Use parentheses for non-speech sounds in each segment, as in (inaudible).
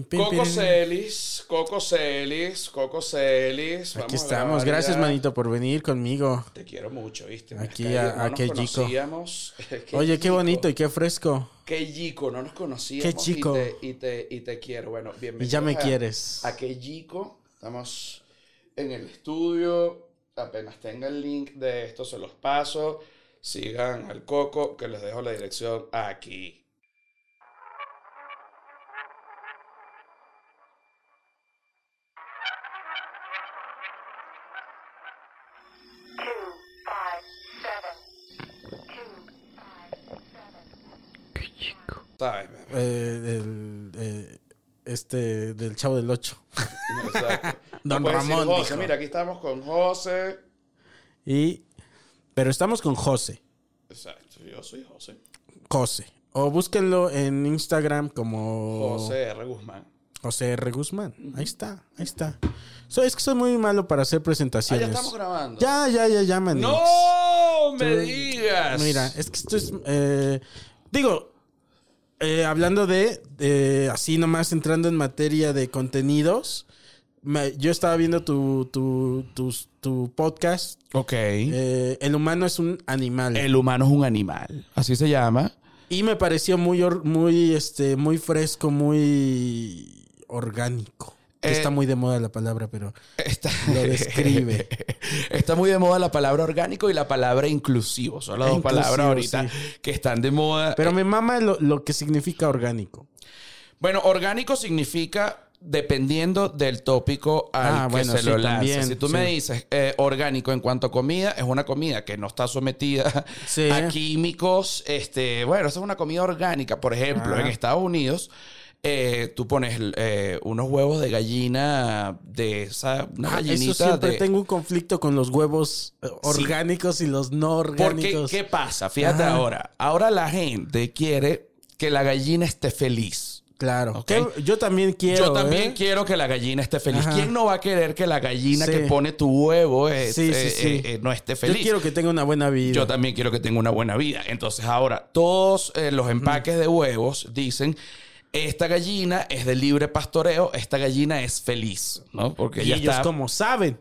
Coco. Celis, Coco Celis, Coco Celis. Aquí estamos. Gracias, manito, por venir conmigo. Te quiero mucho, ¿viste? Me Aquí a- no (laughs) qué. Oye, qué bonito y qué fresco. Qué chico, no nos conocíamos. Qué chico. Y te, y te, y te quiero. Bueno, bienvenido. Y ya me quieres. A qué chico. Estamos en el estudio. Apenas tenga el link de esto, se los paso. Sigan al Coco, que les dejo la dirección aquí. ¿Sabes? Eh, el, eh, este, del Chavo del Ocho. (laughs) Exacto. (laughs) Don decir Ramón José. dijo. Mira, aquí estamos con José. Y, pero estamos con José. Exacto, yo soy José. José. O búsquenlo en Instagram como José R. Guzmán. José R. Guzmán. Ahí está, ahí está. So, es que soy muy malo para hacer Ah, presentaciones. ya estamos grabando. Ya, ya, ya, ya, Manix. ¡No me Tú- digas! Mira, es que esto es. eh, digo, eh, hablando de, de así nomás entrando en materia de contenidos. me- yo estaba viendo tu, tu, tus- tu podcast. Ok. eh, el humano es un animal. El humano es un animal. Así se llama. Y me pareció muy, muy, este, muy fresco, muy orgánico. Eh, está muy de moda la palabra, pero Está, lo (laughs) describe. Está muy de moda la palabra orgánico y la palabra inclusivo. Son las dos palabras ahorita sí. que están de moda. Pero Eh, me mama lo, lo que significa orgánico. Bueno, orgánico significa dependiendo del tópico al Ah, que bueno, se sí, lo también, si tú me dices eh, orgánico en cuanto a comida, es una comida que no está sometida Sí. a químicos. Este, bueno, esa es una comida orgánica. Por ejemplo, Ah. en Estados Unidos, eh, tú pones eh, unos huevos de gallina de esa, una Ah, eso gallinita siempre de. tengo un conflicto con los huevos eh, orgánicos y los no Porque, orgánicos. ¿qué pasa? Fíjate Ajá. ahora. Ahora la gente quiere que la gallina esté feliz. Claro. Ok. Que Yo también quiero. Yo también ¿eh? quiero que la gallina esté feliz. Ajá. ¿Quién no va a querer que la gallina Sí. que pone tu huevo Sí, sí, eh, sí. eh, no esté Yo feliz? quiero que tenga una buena vida. Yo también quiero que tenga una buena vida. Entonces ahora todos los empaques de huevos dicen esta gallina es de libre pastoreo, esta gallina es feliz, ¿no? Porque y ellos está. como saben.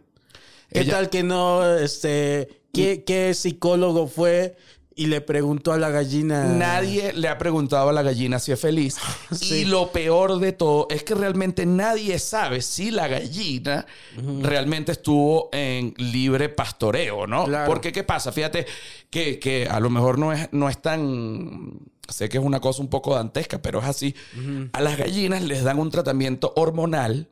¿Qué Ella- tal que no, este, qué, qué psicólogo fue y le preguntó a la gallina? Nadie le ha preguntado a la gallina si es feliz. (laughs) Sí. Y lo peor de todo es que realmente nadie sabe si la gallina realmente estuvo en libre pastoreo, ¿no? Claro. Porque, ¿qué pasa? Fíjate que, que a lo mejor no es, no es tan... Sé que es una cosa un poco dantesca, pero es así. A las gallinas les dan un tratamiento hormonal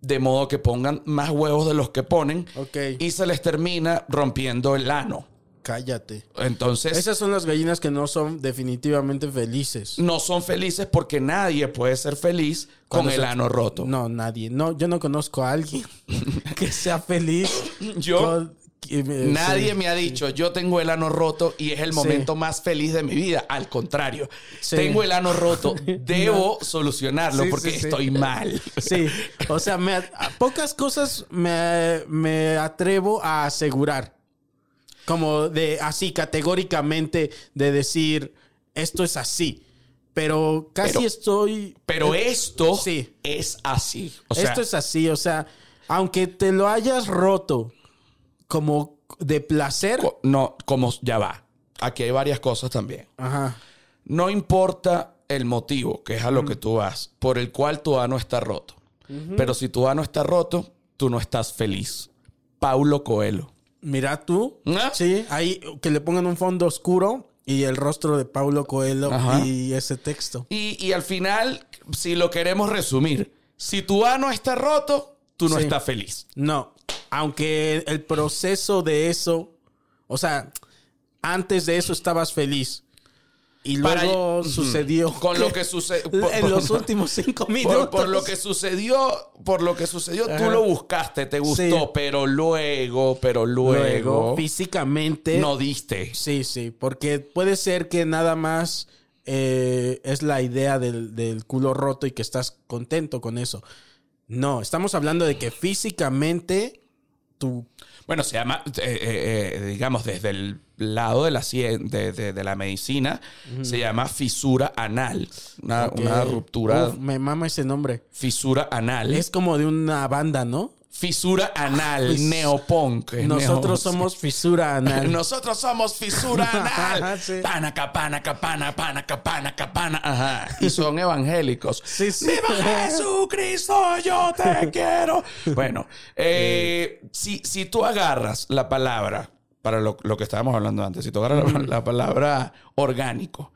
de modo que pongan más huevos de los que ponen Ok. y se les termina rompiendo el ano. Cállate. Entonces... Esas son las gallinas que no son definitivamente felices. no son felices porque nadie puede ser feliz con el se- ano roto. No, nadie. No, yo no conozco a alguien (laughs) que sea feliz. Yo- con- Nadie sí. me ha dicho, yo tengo el ano roto y es el Sí. momento más feliz de mi vida. Al contrario, Sí. tengo el ano roto, (laughs) debo solucionarlo porque estoy mal. Sí, o sea, me- a pocas cosas me, me atrevo a asegurar. Como de así, categóricamente, de decir, esto es así. Pero casi Pero- estoy... Pero eh, esto Sí. es así. O sea, esto es así, o sea, aunque te lo hayas roto como de placer... co- no, como ya va. Aquí hay varias cosas también. Ajá. No importa el motivo, que es a lo que tú vas, por el cual tu ano está roto. Pero si tu ano está roto, tú no estás feliz. Paulo Coelho. Mira tú. ¿Ah? Sí, ahí que le pongan un fondo oscuro y el rostro de Paulo Coelho Ajá. y ese texto. Y, y al final, si lo queremos resumir, si tu ano está roto, tú no Sí. estás feliz. No, aunque el proceso de eso, o sea, antes de eso estabas feliz. Y luego sucedió. Con lo que suce- (laughs) por- En por- los (laughs) últimos cinco Por, minutos. por lo que sucedió, por lo que sucedió, tú lo buscaste, te gustó, Sí. pero luego, pero luego, Luego, físicamente. no diste. Sí, sí, porque puede ser que nada más eh, es la idea del, del culo roto y que estás contento con eso. No, estamos hablando de que físicamente tu... Bueno, se llama, eh, eh, eh, digamos, desde el lado de la, cien- de, de- de la medicina, se llama fisura anal. Una, ruptura, Uf, me mama ese nombre. fisura anal. Es como de una banda, ¿no? Fisura anal, Fis- neopunk. es Nosotros neo- somos fisura anal. (laughs) Nosotros somos fisura (laughs) anal. Sí. Panaca, panaca, pana, panaca, panaca, pana. Ajá. Y son evangélicos. Sí, sí. ¡Viva Jesucristo! Yo te (laughs) quiero. Bueno, eh, si, si tú agarras la palabra, para lo, lo que estábamos hablando antes, si tú agarras la, la palabra orgánico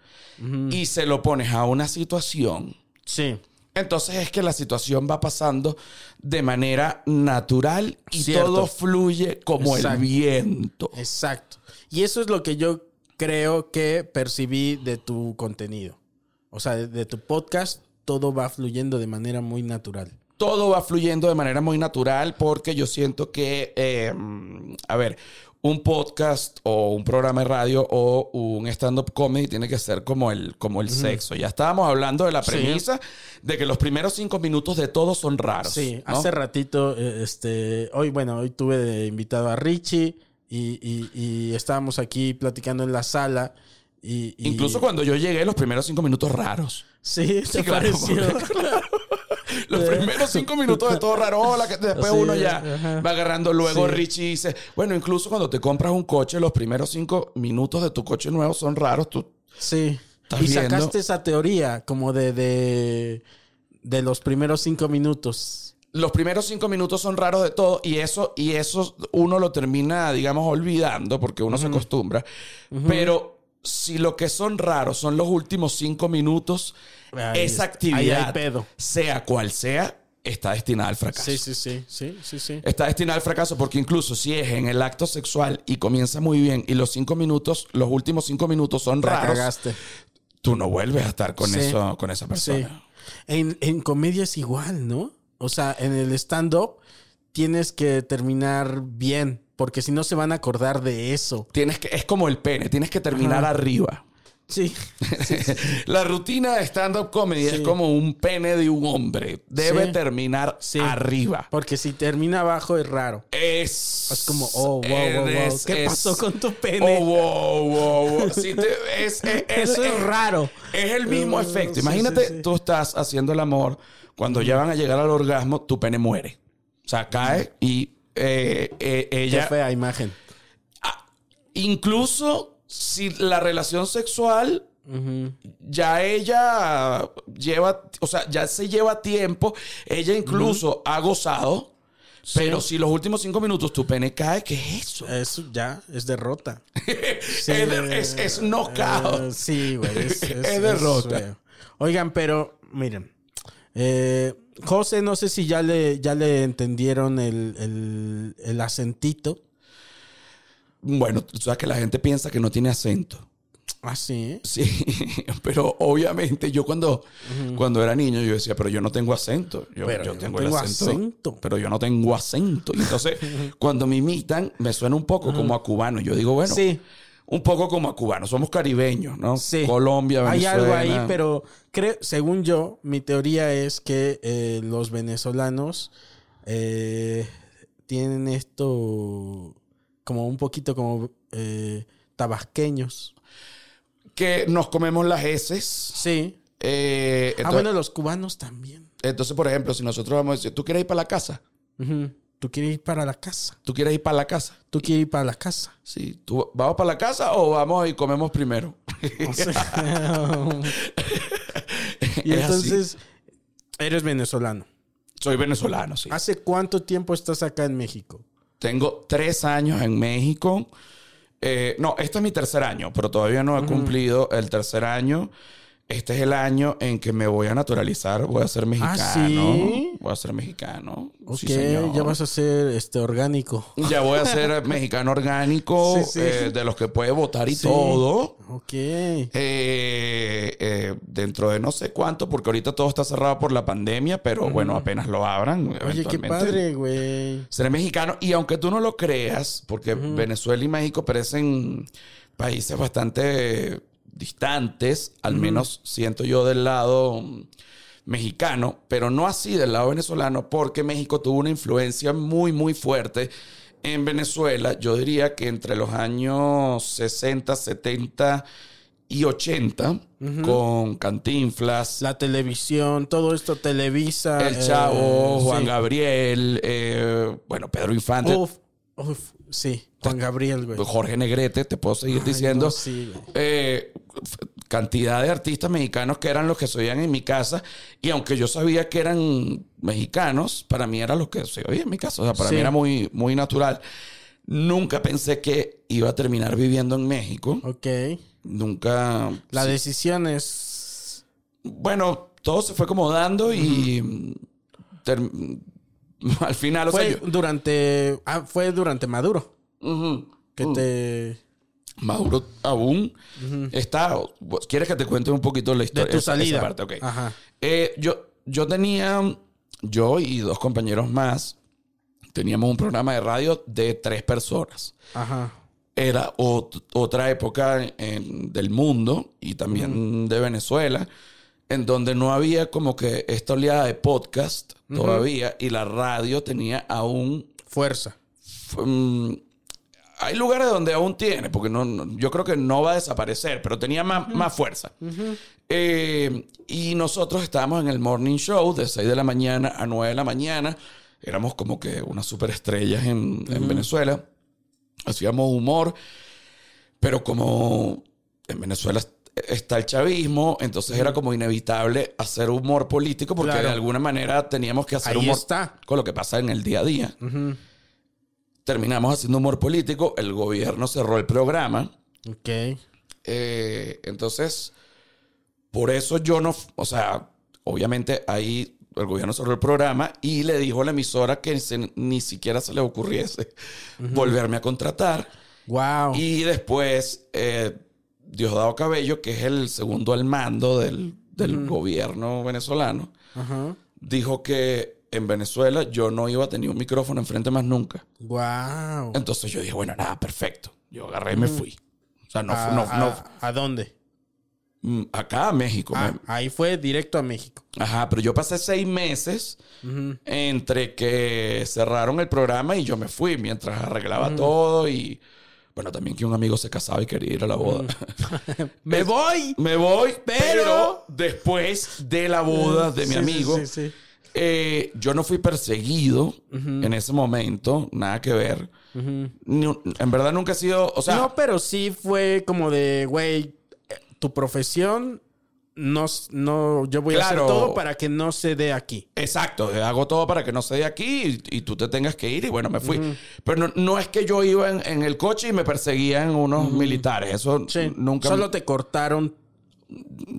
y se lo pones a una situación, Sí. Entonces es que la situación va pasando de manera natural y Cierto. todo fluye como el Exacto. viento. Exacto. Y eso es lo que yo creo que percibí de tu contenido. O sea, de, de tu podcast, todo va fluyendo de manera muy natural. Todo va fluyendo de manera muy natural porque yo siento que, eh, a ver, un podcast o un programa de radio o un stand-up comedy tiene que ser como el, como el sexo. Ya estábamos hablando de la Sí. premisa de que los primeros cinco minutos de todo son raros. Sí, ¿no? hace ratito, eh, este, hoy, bueno, hoy tuve de invitado a Richie y, y- y estábamos aquí platicando en la sala. Y, y- Incluso cuando yo llegué, los primeros cinco minutos raros. Sí, Sí, te claro, pareció. (laughs) Los primeros cinco minutos de todo raro, hola, que después Sí, uno ya ajá. va agarrando. Luego Sí. Richie dice, bueno, incluso cuando te compras un coche, los primeros cinco minutos de tu coche nuevo son raros. Tú, Sí. ¿Estás Y viendo? sacaste esa teoría como de, de, de los primeros cinco minutos. los primeros cinco minutos son raros de todo y eso, y eso uno lo termina, digamos, olvidando porque uno se acostumbra. Pero si lo que son raros son los últimos cinco minutos, Ahí esa está. Actividad, pedo. sea cual sea, está destinada al fracaso. Sí, sí, sí, sí, sí, sí. Está destinada al fracaso porque incluso si es en el acto sexual y comienza muy bien y los cinco minutos, los últimos cinco minutos son La raros, cagaste. tú no vuelves a estar con, Sí. eso, con esa Sí. persona. En, en comedia es igual, ¿no? O sea, en el stand-up tienes que terminar bien, porque si no se van a acordar de eso. Tienes que, es como el pene, tienes que terminar Ajá. arriba. (laughs) Sí. La rutina de stand-up comedy es Sí. como un pene de un hombre. Debe Sí. terminar Sí. arriba. Porque si termina abajo es raro. Es, Es como, oh, wow, wow, wow. es- ¿Qué es- pasó con tu Oh, pene? wow, wow, wow. Sí, te- es, (laughs) es- es- Eso es es- raro. Es el mismo Uh, efecto. sí, Imagínate, sí, sí. tú estás haciendo el amor. Cuando ya van a llegar al orgasmo, tu pene muere. O sea, cae y eh, eh, Qué ella. fea imagen. Incluso si la relación sexual ya ella lleva, o sea, ya se lleva tiempo, ella incluso ha gozado, pero si los últimos cinco minutos tu pene cae, ¿qué es eso? Eso ya es derrota. Sí, (laughs) es, de- es, es knockout. Sí, güey. Es, (laughs) es- derrota. Oigan, pero miren. eh, José, no sé si ya le, ya le entendieron el, el, el acentito. Bueno, tú sabes que la gente piensa que no tiene acento. Ah, sí. Sí, (laughs) pero obviamente yo cuando, cuando era niño yo decía, pero yo no tengo acento. Yo, Pero yo yo tengo no el tengo acento, acento. Pero yo no tengo acento. Y entonces, (laughs) cuando me imitan, me suena un poco como a cubano. Yo digo, bueno, Sí. Un poco como a cubano. Somos caribeños, ¿no? Sí. Colombia, Hay Venezuela. algo ahí, pero creo, según yo, mi teoría es que eh, los venezolanos eh, tienen esto como un poquito como eh, tabasqueños. Que nos comemos las heces. Sí. Eh, ah, entonces, bueno, los cubanos también. entonces, por ejemplo, si nosotros vamos a decir, ¿tú quieres ir para la casa? Ujú. Tú quieres ir para la casa. ¿Tú quieres ir para la casa? Tú quieres ir para la casa. Sí. ¿Tú, ¿Vamos para la casa o vamos y comemos primero? (laughs) O sea, (laughs) y entonces, eres venezolano. Soy venezolano, sí. ¿Hace cuánto tiempo estás acá en México? Tengo tres años en México. Eh, no, este es mi tercer año, pero todavía no he cumplido el tercer año. Este es el año en que me voy a naturalizar. Voy a ser mexicano. Ah, ¿sí? Voy a ser mexicano. Ok, Sí, señor. ya vas a ser este orgánico. Ya voy a ser (laughs) mexicano orgánico, Sí, sí. eh, de los que puede votar y todo. Ok. Eh, eh, dentro de no sé cuánto, porque ahorita todo está cerrado por la pandemia, pero bueno, apenas lo abran. Oye, qué padre, güey. Seré mexicano y aunque tú no lo creas, porque Venezuela y México parecen países bastante distantes, al menos siento yo del lado mm, mexicano, pero no así del lado venezolano, porque México tuvo una influencia muy, muy fuerte en Venezuela. Yo diría que entre los años 60, 70 y 80, con Cantinflas, La televisión, todo esto televisa. El eh, Chavo, Juan sí. Gabriel, eh, bueno, Pedro Infante. Uf, uf, sí. Juan Gabriel, güey. Jorge Negrete, te puedo seguir Ay, diciendo. no, sí. Eh, cantidad de artistas mexicanos que eran los que se oían en mi casa. Y aunque yo sabía que eran mexicanos, para mí era lo que se oía en mi casa. O sea, para Sí. mí era muy, muy natural. Nunca pensé que iba a terminar viviendo en México. Ok. Nunca. La sí. decisión es. Bueno, todo se fue como dando y. (laughs) al final, o sea, Fue yo- durante. Ah, fue durante Maduro. Que te. Mauro aún está. ¿Quieres que te cuente un poquito la historia? De tu Esa- esa salida. parte, ok. Ajá. Eh, yo, yo tenía. Yo y dos compañeros más. Teníamos un programa de radio de tres personas. Ajá. Era ot- otra época en- del mundo y también de Venezuela, en donde no había como que esta oleada de podcast todavía y la radio tenía aún Fuerza. Mm, hay lugares donde aún tiene, porque no, no- yo creo que no va a desaparecer, pero tenía más, más fuerza. Eh, y nosotros estábamos en el morning show de 6 de la mañana a 9 de la mañana. Éramos como que unas superestrellas en, en Venezuela. Hacíamos humor, pero como en Venezuela está el chavismo, entonces era como inevitable hacer humor político porque Claro. de alguna manera teníamos que hacer Ahí humor está. con lo que pasa en el día a día. Terminamos haciendo humor político, el gobierno cerró el programa. Ok. eh, entonces, por eso yo no, o sea, obviamente ahí el gobierno cerró el programa y le dijo a la emisora que se- ni siquiera se le ocurriese volverme a contratar. Wow. Y después, eh, Diosdado Cabello, que es el segundo al mando del, del gobierno venezolano, dijo que en Venezuela yo no iba a tener un micrófono enfrente más nunca. Wow. Entonces yo dije, bueno, nada, perfecto. Yo agarré y me fui. O sea, no, ¿A, no, no- a- a dónde? mm, acá a México. Ah, ahí fue directo a México. Ajá, pero yo pasé seis meses entre que cerraron el programa y yo me fui mientras arreglaba todo y bueno, también que un amigo se casaba y quería ir a la boda. (laughs) ¡Me voy! me voy, pero, Pero- después de la boda de mi Sí, amigo, sí, sí. eh, yo no fui perseguido en ese momento, nada que ver. Ni en verdad nunca he sido, o sea, no, pero sí fue como de, güey, eh, tu profesión, no, no, yo voy a hacer todo para que no se dé aquí. Exacto, hago todo para que no se dé aquí y, y tú te tengas que ir y bueno, me fui. Pero no, no es que yo iba en, en el coche y me perseguían unos militares, eso Sí. nunca... Solo te cortaron.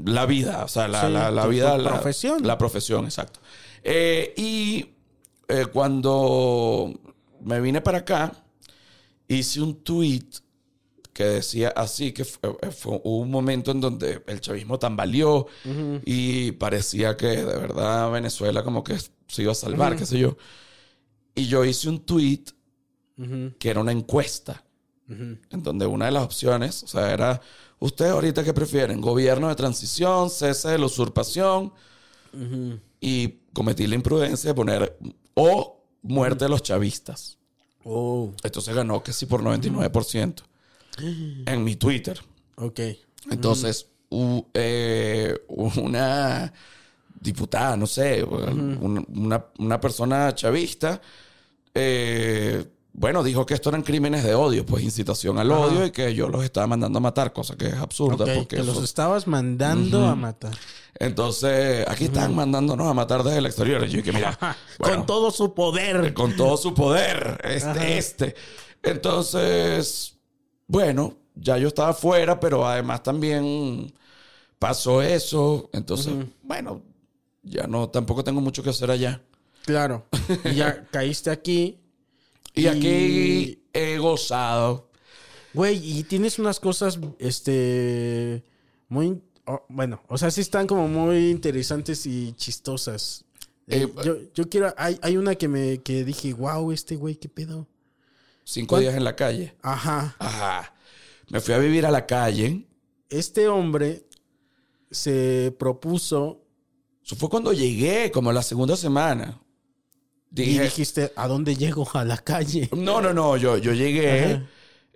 La vida, o sea, la, Sí, la- la vida... la, profesión. La profesión, exacto. Eh, y eh, cuando me vine para acá, hice un tweet que decía así, que fue, eh, fue- hubo un momento en donde el chavismo tambaleó y parecía que de verdad Venezuela como que se iba a salvar, qué sé yo. Y yo hice un tweet que era una encuesta, en donde una de las opciones, o sea, era, ¿ustedes ahorita qué prefieren? ¿Gobierno de transición, cese de la usurpación? Y cometí la imprudencia de poner, o muerte de los chavistas. Oh, Entonces ganó que sí por 99% en mi Twitter. ok. Entonces, u- eh, (laughs) una diputada, no sé, una, una- una persona chavista eh, bueno, dijo que esto eran crímenes de odio, pues incitación al Ajá. odio y que yo los estaba mandando a matar, cosa que es absurda. Ok, porque que los estabas mandando a matar. Entonces, aquí están mandándonos a matar desde el exterior. Y yo que mira, (laughs) bueno, Con todo su poder. con todo su poder, este, Ajá. este. Entonces, bueno, ya yo estaba fuera, pero además también pasó eso. Entonces, bueno, ya no, tampoco tengo mucho que hacer allá. Claro. (laughs) Y ya caíste aquí. Y Y- aquí he gozado. Güey, y tienes unas cosas, este, muy, oh, bueno, o sea, sí están como muy interesantes y chistosas. Eh, Eh, yo, yo quiero, hay, hay una que me, que dije, wow, este güey, qué pedo. Cinco ¿Cuál? días en la calle. Ajá. Ajá. Me fui a vivir a la calle. Este hombre se propuso Eso fue cuando llegué, como la segunda semana. y dijiste, ¿a dónde llego? A la calle. no, no, no, yo, yo llegué. Ajá.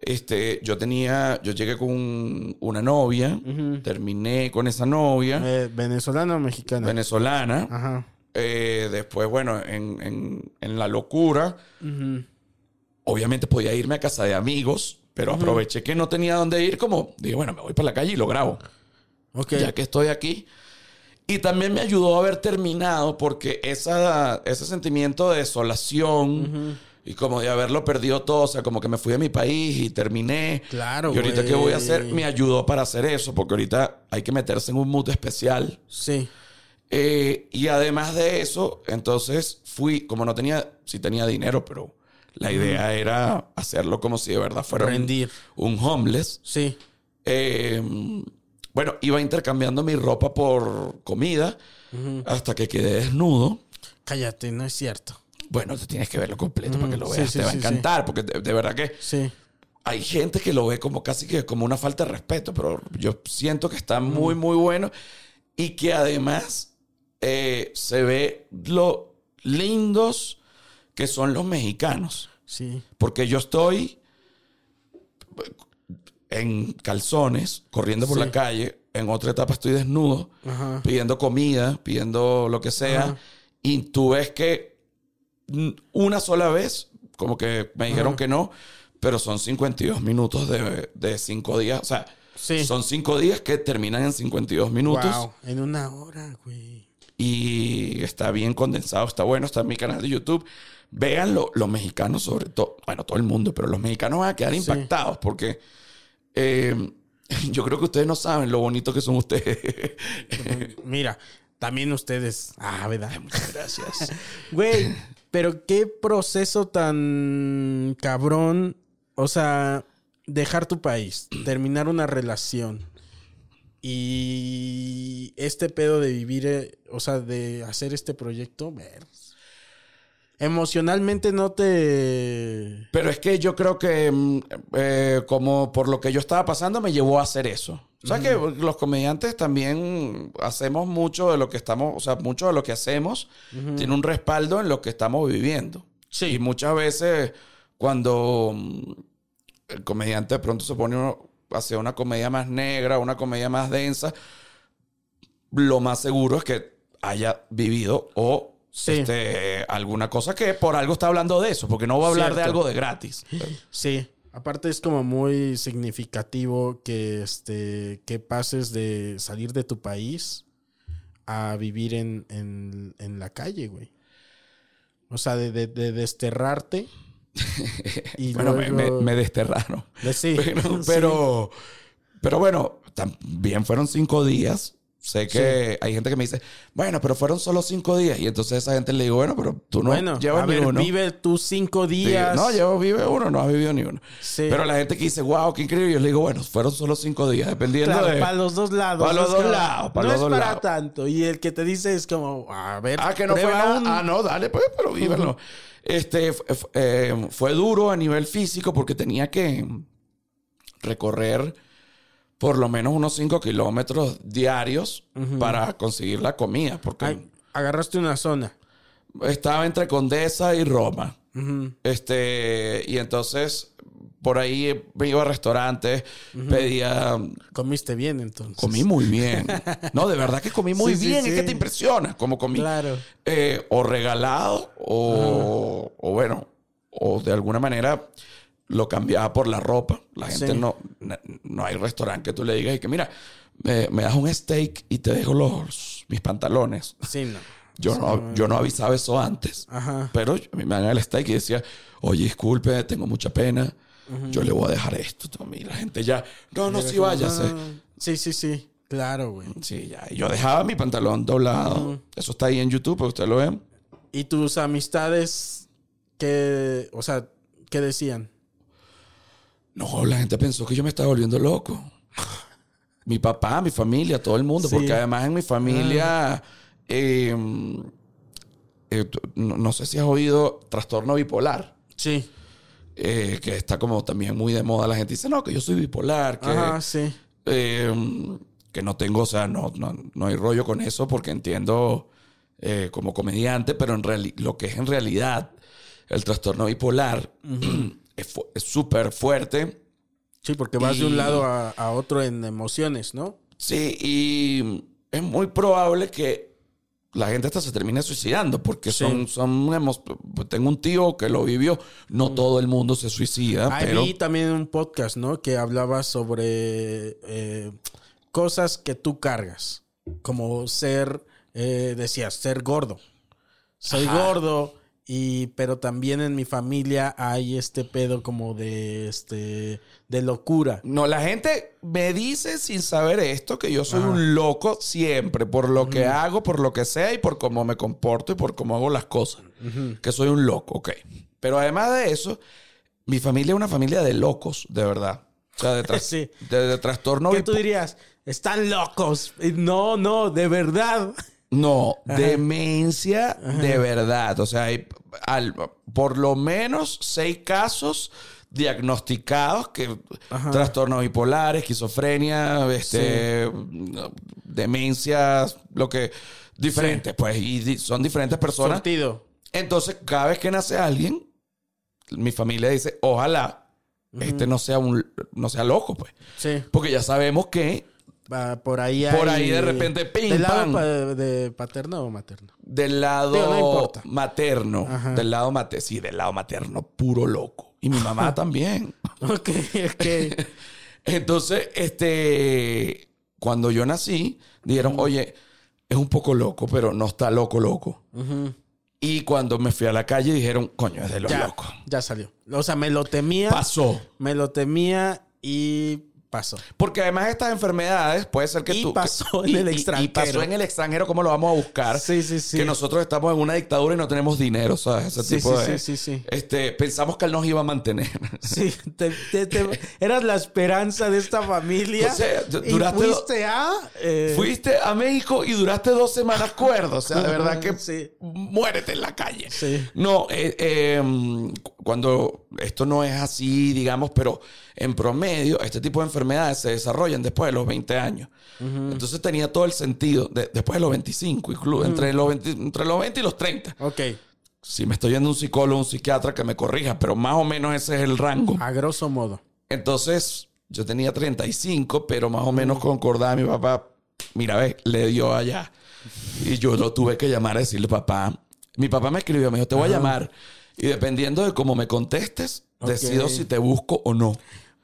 Este, yo tenía, yo llegué con un- una novia, terminé con esa novia Eh, ¿Venezolana o mexicana? venezolana. Ajá. Eh, después, bueno, en, en- en la locura, Ujú. Obviamente podía irme a casa de amigos, pero aproveché que no tenía dónde ir, como dije, bueno, me voy para la calle y lo grabo. Ok. ya que estoy aquí. Y también me ayudó a haber terminado porque esa, ese sentimiento de desolación y como de haberlo perdido todo, o sea, como que me fui a mi país y terminé. Claro, Y ahorita güey. qué voy a hacer, me ayudó para hacer eso, porque ahorita hay que meterse en un mood especial. Sí. Eh, y además de eso, entonces fui, como no tenía, sí tenía dinero, pero la idea era hacerlo como si de verdad fuera un- Rendir. un homeless. Sí. Eh, bueno, iba intercambiando mi ropa por comida hasta que quedé desnudo. Cállate, no es cierto. Bueno, tú tienes que verlo completo para que lo veas. sí, Te va a encantar, porque de, de verdad que Sí. hay gente que lo ve como casi que como una falta de respeto, pero yo siento que está muy, muy bueno y que además eh, se ve lo lindos que son los mexicanos. Sí. Porque yo estoy en calzones, corriendo por Sí. la calle. En otra etapa estoy desnudo, Ajá. pidiendo comida, pidiendo lo que sea. Ajá. Y tú ves que una sola vez, como que me dijeron Ajá. que no, pero son 52 minutos de, de cinco días. O sea, Sí. son cinco días que terminan en 52 minutos. Wow. En una hora, güey. Y está bien condensado, está bueno, está en mi canal de YouTube. Véanlo, los mexicanos sobre todo, bueno, todo el mundo, pero los mexicanos van a quedar Sí. impactados porque eh, (laughs) yo creo que ustedes no saben lo bonito que son ustedes. (laughs) Mira, también ustedes. Ah, ¿verdad? Muchas gracias. (laughs) Güey, pero qué proceso tan cabrón. O sea, dejar tu país, terminar una relación. Y este pedo de vivir, eh, o sea, de hacer este proyecto, ver. Emocionalmente no te. Pero es que yo creo que mm, eh, como por lo que yo estaba pasando me llevó a hacer eso. O sea que los comediantes también hacemos mucho de lo que estamos, o sea, mucho de lo que hacemos tiene un respaldo en lo que estamos viviendo. Sí. Y muchas veces cuando mm, el comediante de pronto se pone uno- hacia una comedia más negra, una comedia más densa, lo más seguro es que haya vivido o Sí. este, alguna cosa que por algo está hablando de eso, porque no va a hablar de algo de gratis. Sí, aparte es como muy significativo que este que pases de salir de tu país a vivir en, en, en la calle, güey. O sea, de, de- de desterrarte. (laughs) Y bueno, me, luego- me- me desterraron. de- sí, Pero, (laughs) sí. pero, pero bueno, también fueron cinco días. Sé que hay gente que me dice, bueno, pero fueron solo cinco días. Y entonces a esa gente le digo, bueno, pero tú no bueno, llevas a ni ver, uno. vive tus cinco días. No, yo vive uno, no has vivido ni uno. Sí. Pero la gente que dice, wow, qué increíble, yo le digo, bueno, fueron solo cinco días, dependiendo Claro, de. para los dos lados. Para los dos lados, para no los es dos para lados. tanto. Y el que te dice es como, a ver, Ah, que no fue nada. un- Ah, no, dale, pues, pero vívenlo. (laughs) Este, eh, fue duro a nivel físico porque tenía que recorrer por lo menos unos 5 kilómetros diarios para conseguir la comida, porque Ay, agarraste una zona. estaba entre Condesa y Roma. Este, y entonces por ahí me iba a restaurantes, pedía, Comiste bien entonces. comí muy bien. (laughs) No, de verdad que comí muy Sí, bien, sí. es que te impresiona cómo comí. Claro. Eh, o regalado o, o bueno, o de alguna manera lo cambiaba por la ropa. La gente Sí. no, no, hay restaurante que tú le digas y que mira, me, me das un steak y te dejo los, mis pantalones. Sí, no. Yo no, yo no avisaba eso antes. Ajá. Pero a mí me dan el steak y decía, oye, disculpe, tengo mucha pena. Yo le voy a dejar esto. Y la gente ya, no, no, sí, váyase. Sí, sí, sí. Claro, güey. Sí, ya. Y yo dejaba mi pantalón doblado. Eso está ahí en YouTube, ustedes lo vean. ¿Y tus amistades qué, o sea, qué decían? No, la gente pensó que yo me estaba volviendo loco. Mi papá, mi familia, todo el mundo. Sí. Porque además en mi familia, eh, eh, tú- no, no sé si has oído trastorno bipolar. Sí. eh, que está como también muy de moda. La gente dice, no, que yo soy bipolar, que, Ajá, sí. eh, que no tengo, o sea, no, no, no hay rollo con eso porque entiendo eh, como comediante, pero en lo que es en realidad el trastorno bipolar es súper fuerte. Sí, porque vas de un lado a, a otro en emociones, ¿no? Sí, y es muy probable que la gente hasta se termine suicidando porque Sí. son, son hemos- tengo un tío que lo vivió, no todo el mundo se suicida, Ahí pero vi también un podcast, ¿no? Que hablaba sobre eh, cosas que tú cargas. Como ser, eh, decías, ser gordo. Soy Ajá. gordo, y, pero también en mi familia hay este pedo como de, este, de locura. No, la gente me dice sin saber esto que yo soy Ajá. un loco siempre, por lo que hago, por lo que sea y por cómo me comporto y por cómo hago las cosas. Que soy un loco, ok. Pero además de eso, mi familia es una familia de locos, de verdad. O sea, de, tras- (laughs) Sí. de- de trastorno ¿Qué tú dirías? Están locos. No, no, de verdad. No, demencia de verdad. O sea, hay al- por lo menos seis casos diagnosticados que trastorno bipolar, esquizofrenia, este, demencias, lo que diferentes, pues, y di- son diferentes personas. Entonces, cada vez que nace alguien, mi familia dice, ojalá este no sea un no sea loco, pues. Sí. Porque ya sabemos que Por ahí Por hay- ahí de repente, pim, ¿Del lado pa- de paterno o materno? Del lado Digo, no importa. materno. Ajá. Del lado materno. Sí, del lado materno, puro loco. Y mi mamá (laughs) también. Ok, ok. (laughs) Entonces, este. Cuando yo nací, dijeron, oye, es un poco loco, pero no está loco, loco. Y cuando me fui a la calle, dijeron, coño, es de los ya, locos. ya salió. O sea, me lo temía. Pasó. Me lo temía y pasó. Porque además estas enfermedades puede ser que Y tú... pasó que- en el y- Y extranjero. pasó en el extranjero, ¿cómo lo vamos a buscar? Sí, sí, sí. Que nosotros estamos en una dictadura y no tenemos dinero, ¿sabes? Ese Sí, tipo sí, de... sí, sí, sí. Este, pensamos que él nos iba a mantener. (laughs) Sí, te- te- te- eras la esperanza de esta familia. O sea, du- y duraste fuiste a. eh, Fuiste a México y duraste dos semanas cuerdo. O sea, de verdad que Sí. muérete en la calle. Sí. No, eh, eh, cu- cuando esto no es así, digamos, pero en promedio, este tipo de enfermedades se desarrollan después de los 20 años. Entonces tenía todo el sentido, de- después de los 25, incluso entre, los 20, entre los 20 y los 30. Ok, Si me estoy yendo un psicólogo, un psiquiatra que me corrija, pero más o menos ese es el rango. a grosso modo. Entonces, yo tenía 35, pero más o menos concordaba mi papá. Mira, ve, le dio allá. Y yo lo tuve que llamar a decirle, papá. Mi papá me escribió, me dijo, te voy a llamar. Y dependiendo de cómo me contestes, decido si te busco o no.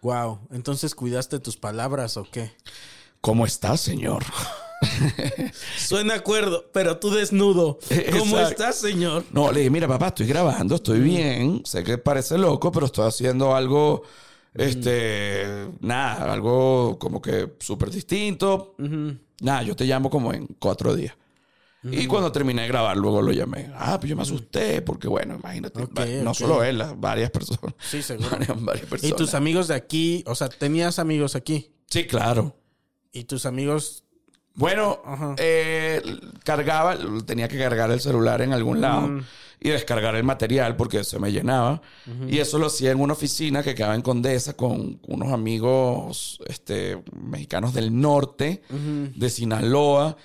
Wow. Entonces, ¿cuidaste tus palabras o qué? ¿Cómo estás, señor? (laughs) Suena acuerdo, pero tú desnudo. (laughs) ¿Cómo Exacto. estás, señor? No, le dije, mira, papá, estoy grabando, estoy bien. Sé que parece loco, pero estoy haciendo algo, este, nada, algo como que súper distinto. Nada, yo te llamo como en cuatro días. Y cuando terminé de grabar, luego lo llamé. Ah, pues yo me asusté, porque bueno, imagínate, no solo él, varias personas. Sí, (laughs) seguro. Varias, varias ¿Y personas. tus amigos de aquí? O sea, ¿tenías amigos aquí? Sí, claro. ¿Y tus amigos? Bueno, Ajá. eh, cargaba, tenía que cargar el celular en algún lado y descargar el material porque se me llamaba. Y eso lo hacía en una oficina que quedaba en Condesa con unos amigos este, mexicanos del norte, de Sinaloa,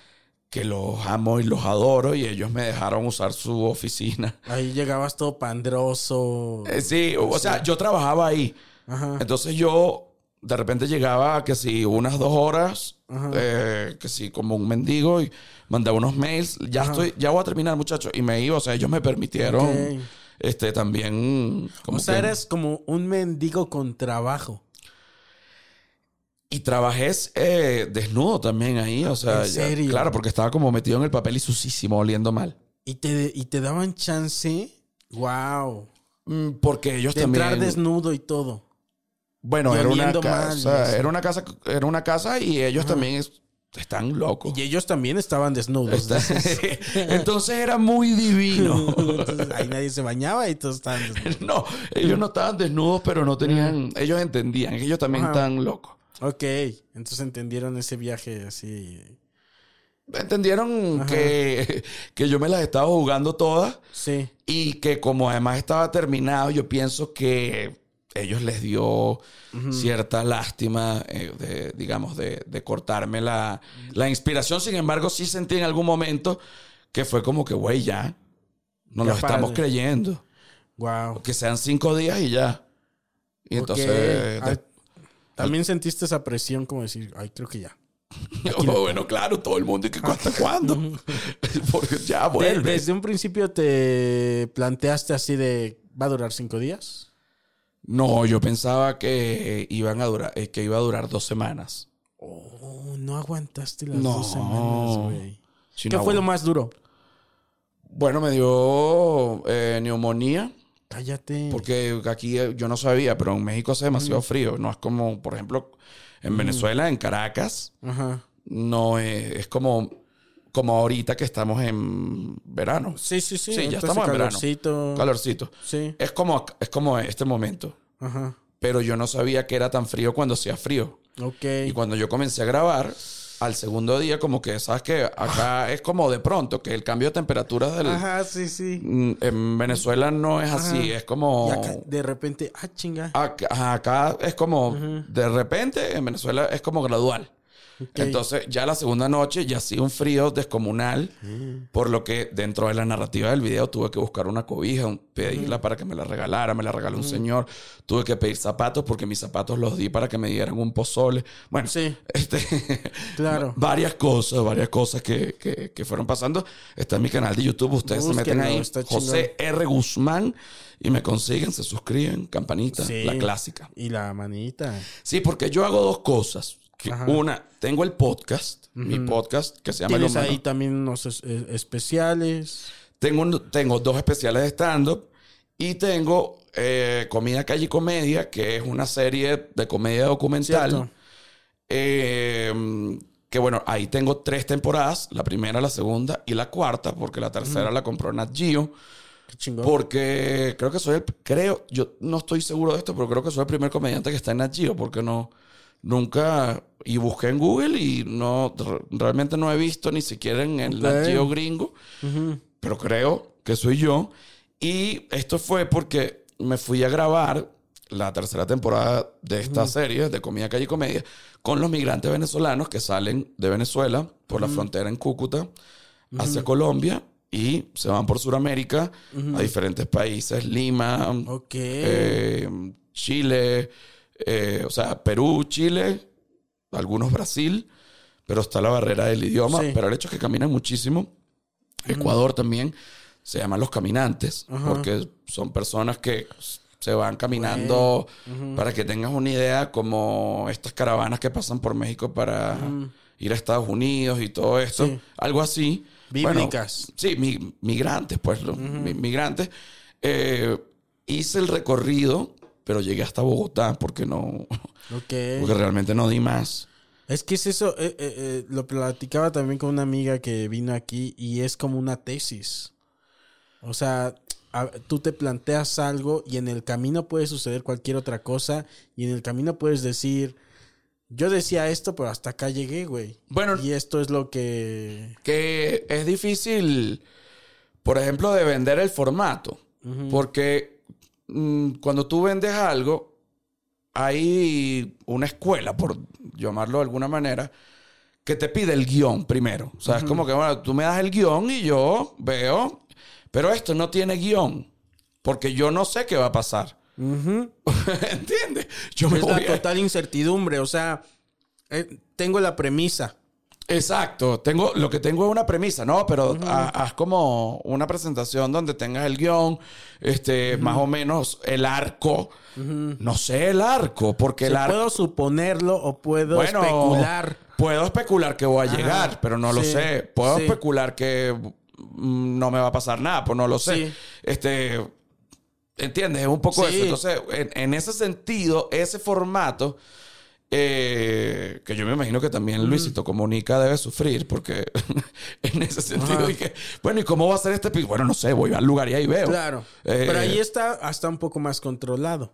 que los amo y los adoro y ellos me dejaron usar su oficina. Ahí llegabas todo pandroso. Eh, sí, o sea, yo trabajaba ahí. Ajá. Entonces yo de repente llegaba que si unas dos horas, eh, que si como un mendigo y mandaba unos mails. Ya estoy, ya voy a terminar, muchachos. Y me iba, o sea, ellos me permitieron este, también... Como o sea, que- eres como un mendigo con trabajo. Y trabajé eh, desnudo también ahí, o sea, ¿En ya- serio? claro, porque estaba como metido en el papel y sucísimo, oliendo mal. Y te, y te daban chance. Wow. Mm, Porque ellos De también... entrar desnudo y todo. Bueno, y era una mal, casa, y eso. era una casa, era una casa y ellos también es- están locos. Y ellos también estaban desnudos. Está- (laughs) (laughs) Entonces era muy divino. (laughs) Entonces, ahí nadie se bañaba y todos estaban desnudos. No, ellos no estaban desnudos, pero no tenían, ellos entendían, ellos también Ajá. están locos. Ok, entonces entendieron ese viaje así. Entendieron que, (laughs) que yo me las estaba jugando todas Sí. y que como además estaba terminado, yo pienso que ellos les dio cierta lástima, eh, de, digamos, de, de cortarme la, la inspiración. Sin embargo, sí sentí en algún momento que fue como que, güey, ya, nos lo estamos creyendo. Wow. Que sean cinco días y ya. Y entonces... También sentiste esa presión como decir, ay, creo que ya. (laughs) Oh, bueno, claro, todo el mundo. ¿Y que hasta (laughs) cuándo? (laughs) Porque ya vuelve. desde un principio te planteaste así de, ¿va a durar cinco días? No, yo pensaba que iban a durar, eh, que iba a durar dos semanas. Oh, no aguantaste las No. dos semanas, güey. Si ¿Qué no, fue lo más duro? Bueno, me dio eh, neumonía. Cállate. Porque aquí eh, yo no sabía, pero en México hace demasiado frío. No es como, por ejemplo, en Venezuela, en Caracas, Ajá. no es, es como, como ahorita que estamos en verano. Sí, sí, sí. Sí, ya estamos en verano. calorcito. Calorcito. Sí. Es como, es como este momento. Ajá. Pero yo no sabía que era tan frío cuando hacía frío. Ok. Y cuando yo comencé a grabar, al segundo día, como que, ¿sabes qué? Acá es como de pronto, que el cambio de temperatura del... Ajá, sí, sí. Mm, En Venezuela no es así, Ajá. es como... Y acá, de repente, ah, chinga. Acá es como de repente, en Venezuela es como gradual. Entonces, ya la segunda noche ya hacía un frío descomunal, Mm. por lo que dentro de la narrativa del video tuve que buscar una cobija, un- pedirla para que me la regalara, me la regaló un señor. Tuve que pedir zapatos porque mis zapatos los di para que me dieran un pozole. Bueno, Sí. este, Claro. (laughs) varias cosas, varias cosas que, que- que fueron pasando. Está en mi canal de YouTube, ustedes se meten ahí. José R. Guzmán, y me consiguen, se suscriben, campanita, Sí. la clásica. Y la manita. Sí, porque yo hago dos cosas. Que una, tengo el podcast, mi podcast que se llama Tienes ahí también unos es- especiales. Tengo, un- tengo dos especiales de stand-up y tengo eh, Comida Calle y Comedia, que es una serie de comedia documental. Eh, que bueno, ahí tengo tres temporadas, la primera, la segunda y la cuarta, porque la tercera la compró Nat Geo. Qué chingón. Porque creo que soy el, creo, yo no estoy seguro de esto, pero creo que soy el primer comediante que está en Nat Geo, porque no, nunca, y busqué en Google y no, realmente no he visto ni siquiera en el Nat Ok. Geo gringo, pero creo que soy yo. Y esto fue porque me fui a grabar la tercera temporada de esta serie de Comida Calle y Comedia con los migrantes venezolanos que salen de Venezuela por la frontera en Cúcuta hacia Colombia y se van por Sudamérica a diferentes países, Lima, eh, Chile, eh, o sea, Perú, Chile, algunos Brasil, pero está la barrera del idioma, Sí. pero el hecho es que caminan muchísimo. Ecuador también se llaman los caminantes, porque son personas que se van caminando, para que tengas una idea, como estas caravanas que pasan por México para ir a Estados Unidos y todo esto, Sí. algo así. Bueno, Bíblicas. sí, mi- migrantes, pues, los mi- migrantes. Eh, hice el recorrido, pero llegué hasta Bogotá porque no, Ok. porque realmente no di más. Es que es eso, eh, eh, eh, lo platicaba también con una amiga que vino aquí y es como una tesis. O sea, a- tú te planteas algo y en el camino puede suceder cualquier otra cosa y en el camino puedes decir, yo decía esto, pero hasta acá llegué, güey. Bueno, Y esto es lo que... que es difícil, por ejemplo, de vender el formato. Porque cuando tú vendes algo, hay una escuela, por llamarlo de alguna manera, que te pide el guion primero. O sea, es como que, bueno, tú me das el guion y yo veo, pero esto no tiene guion, porque yo no sé qué va a pasar. (laughs) ¿Entiendes? Yo me Es la a- total incertidumbre, o sea, eh, tengo la premisa. Exacto, tengo, lo que tengo es una premisa, ¿no? Pero ha- haz como una presentación donde tengas el guion, este, más o menos el arco. No sé el arco, porque el arco. puedo suponerlo o puedo Bueno, especular. Puedo especular que voy a Ajá, llegar, pero no lo sé. Puedo sí. especular que mm, no me va a pasar nada, pues no lo sé. Sí. Este, ¿entiendes? Es un poco eso. Entonces, en, en ese sentido, ese formato, eh, que yo me imagino que también Luisito Comunica debe sufrir, porque (laughs) en ese sentido Ajá. dije, bueno, ¿y cómo va a ser este episodio? Bueno, no sé, voy al lugar y ahí veo. Claro. Eh, Pero ahí está hasta un poco más controlado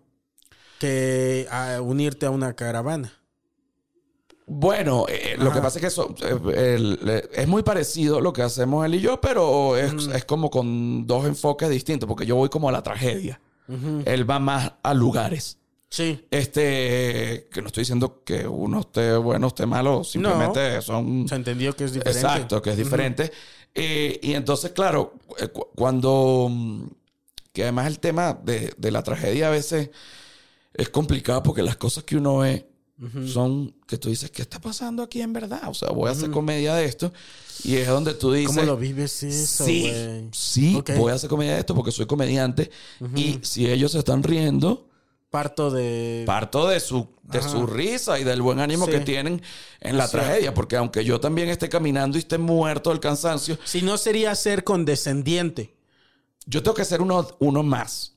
que a unirte a una caravana. Bueno, eh, lo que pasa es que eso, eh, el- es muy parecido lo que hacemos él y yo, pero es, es como con dos enfoques distintos, porque yo voy como a la tragedia. Él va más a lugares. Sí. Este, que no estoy diciendo que uno esté bueno, esté malo, simplemente son... Se entendió que es diferente. Exacto, que es diferente. Eh, y entonces, claro, eh, cu- cuando... mm, Que además el tema de, de la tragedia a veces es complicado porque las cosas que uno ve son que tú dices, ¿qué está pasando aquí en verdad? O sea, voy a hacer comedia de esto. Y es donde tú dices... ¿Cómo lo vives eso, Sí, sí, voy a hacer comedia de esto porque soy comediante. Y si ellos se están riendo, Parto de... parto de su, de Ajá. su risa y del buen ánimo Sí. que tienen en la tragedia. Porque aunque yo también esté caminando y esté muerto del cansancio, Si no sería ser condescendiente. yo tengo que ser uno, uno más.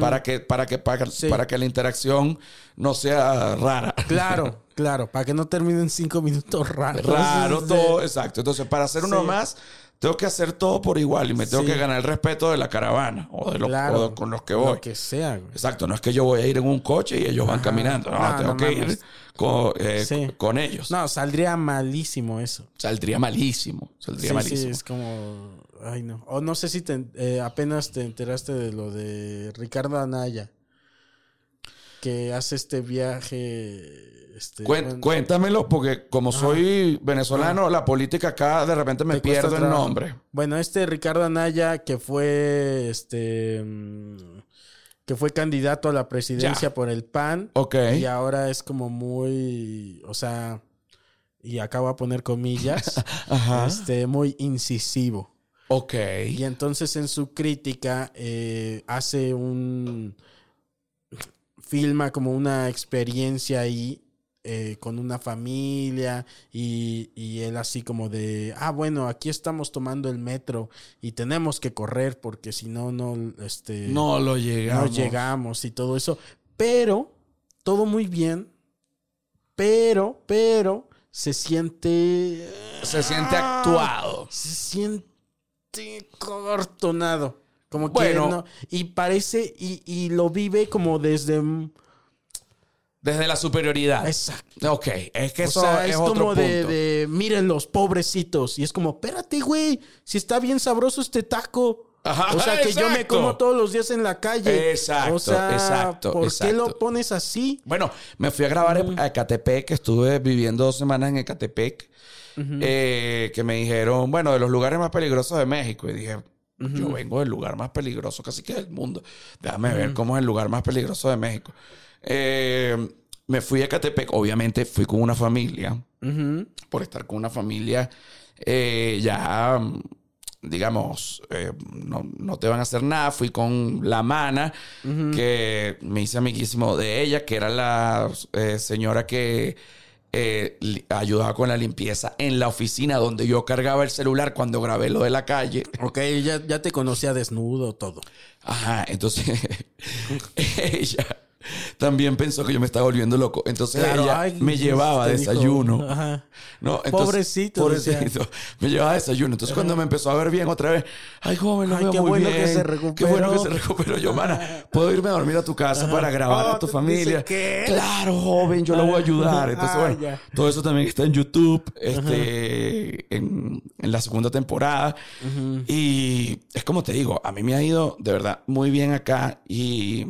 para, que, para, que, para, Sí. para que la interacción no sea rara. Claro, (laughs) claro. Para que no terminen cinco minutos raros. Raro todo, exacto. Entonces, para ser uno más, tengo que hacer todo por igual y me tengo Sí. que ganar el respeto de la caravana o de los Claro. o de- con los que voy. Lo que sea, güey. Exacto, no es que yo voy a ir en un coche y ellos van caminando. No, No, tengo no que ir con, eh, Sí. con ellos. No, saldría malísimo eso. Saldría malísimo. Saldría Sí, malísimo. sí, es como... Ay, no. O no sé si te, eh, apenas te enteraste de lo de Ricardo Anaya. Que hace este viaje... Este, cuéntamelo, porque como soy venezolano, la política acá de repente me te pierdo el nombre. Bueno, este Ricardo Anaya que fue... Este... mm, Que fue candidato a la presidencia Ya. por el PAN. Ok. Y ahora es como muy... O sea... Y acá voy a poner comillas. (laughs) Ajá. este, muy incisivo. Ok. Y entonces en su crítica eh, hace un... filma como una experiencia ahí eh, con una familia y, y él así como de, ah, bueno, aquí estamos tomando el metro y tenemos que correr porque si no, no, este, No lo no llegamos. llegamos y todo eso. Pero, todo muy bien, pero, pero, se siente... Se siente actuado. Se siente cortonado. Como Bueno. que no. Y parece, y, y lo vive como desde. Desde la superioridad. Exacto. Ok, es que O eso sea, es, es otro como de, punto. de, miren los pobrecitos. Y es como, espérate, güey, si está bien sabroso este taco. Ajá, o sea, que yo me como todos los días en la calle. Exacto, o sea, exacto, ¿Por qué exacto. lo pones así? Bueno, me fui a grabar a Ecatepec, estuve viviendo dos semanas en Ecatepec, eh, que me dijeron, bueno, de los lugares más peligrosos de México. Y dije, yo vengo del lugar más peligroso casi que del mundo. Déjame ver cómo es el lugar más peligroso de México. Eh, me fui a Ecatepec, obviamente fui con una familia, por estar con una familia eh, ya, mm, digamos, eh, no, no te van a hacer nada. Fui con la mana, que me hice amiguísimo de ella, que era la eh, señora que ayudaba con la limpieza en la oficina donde yo cargaba el celular cuando grabé lo de la calle. Ok, ya, ya te conocía desnudo, todo. Ajá, entonces (laughs) ella también pensó que yo me estaba volviendo loco. Entonces Claro, ella ay, me llevaba desayuno. ajá. No, Pobrecito, decía. pobrecito. (laughs) Me llevaba desayuno. Entonces, cuando me empezó a ver bien otra vez, ay, joven, lo Ay, veo qué muy bueno bien. que se Qué bueno que recuperó. se recuperó. Yo, mana, ¿puedo irme a dormir a tu casa para grabar a tu Oh, familia? ¿qué? Claro, joven, yo lo voy a ayudar. (laughs) Entonces, Ah, bueno, ya. todo eso también está en YouTube, este, en, en la segunda temporada. Y es como te digo, a mí me ha ido de verdad muy bien acá y...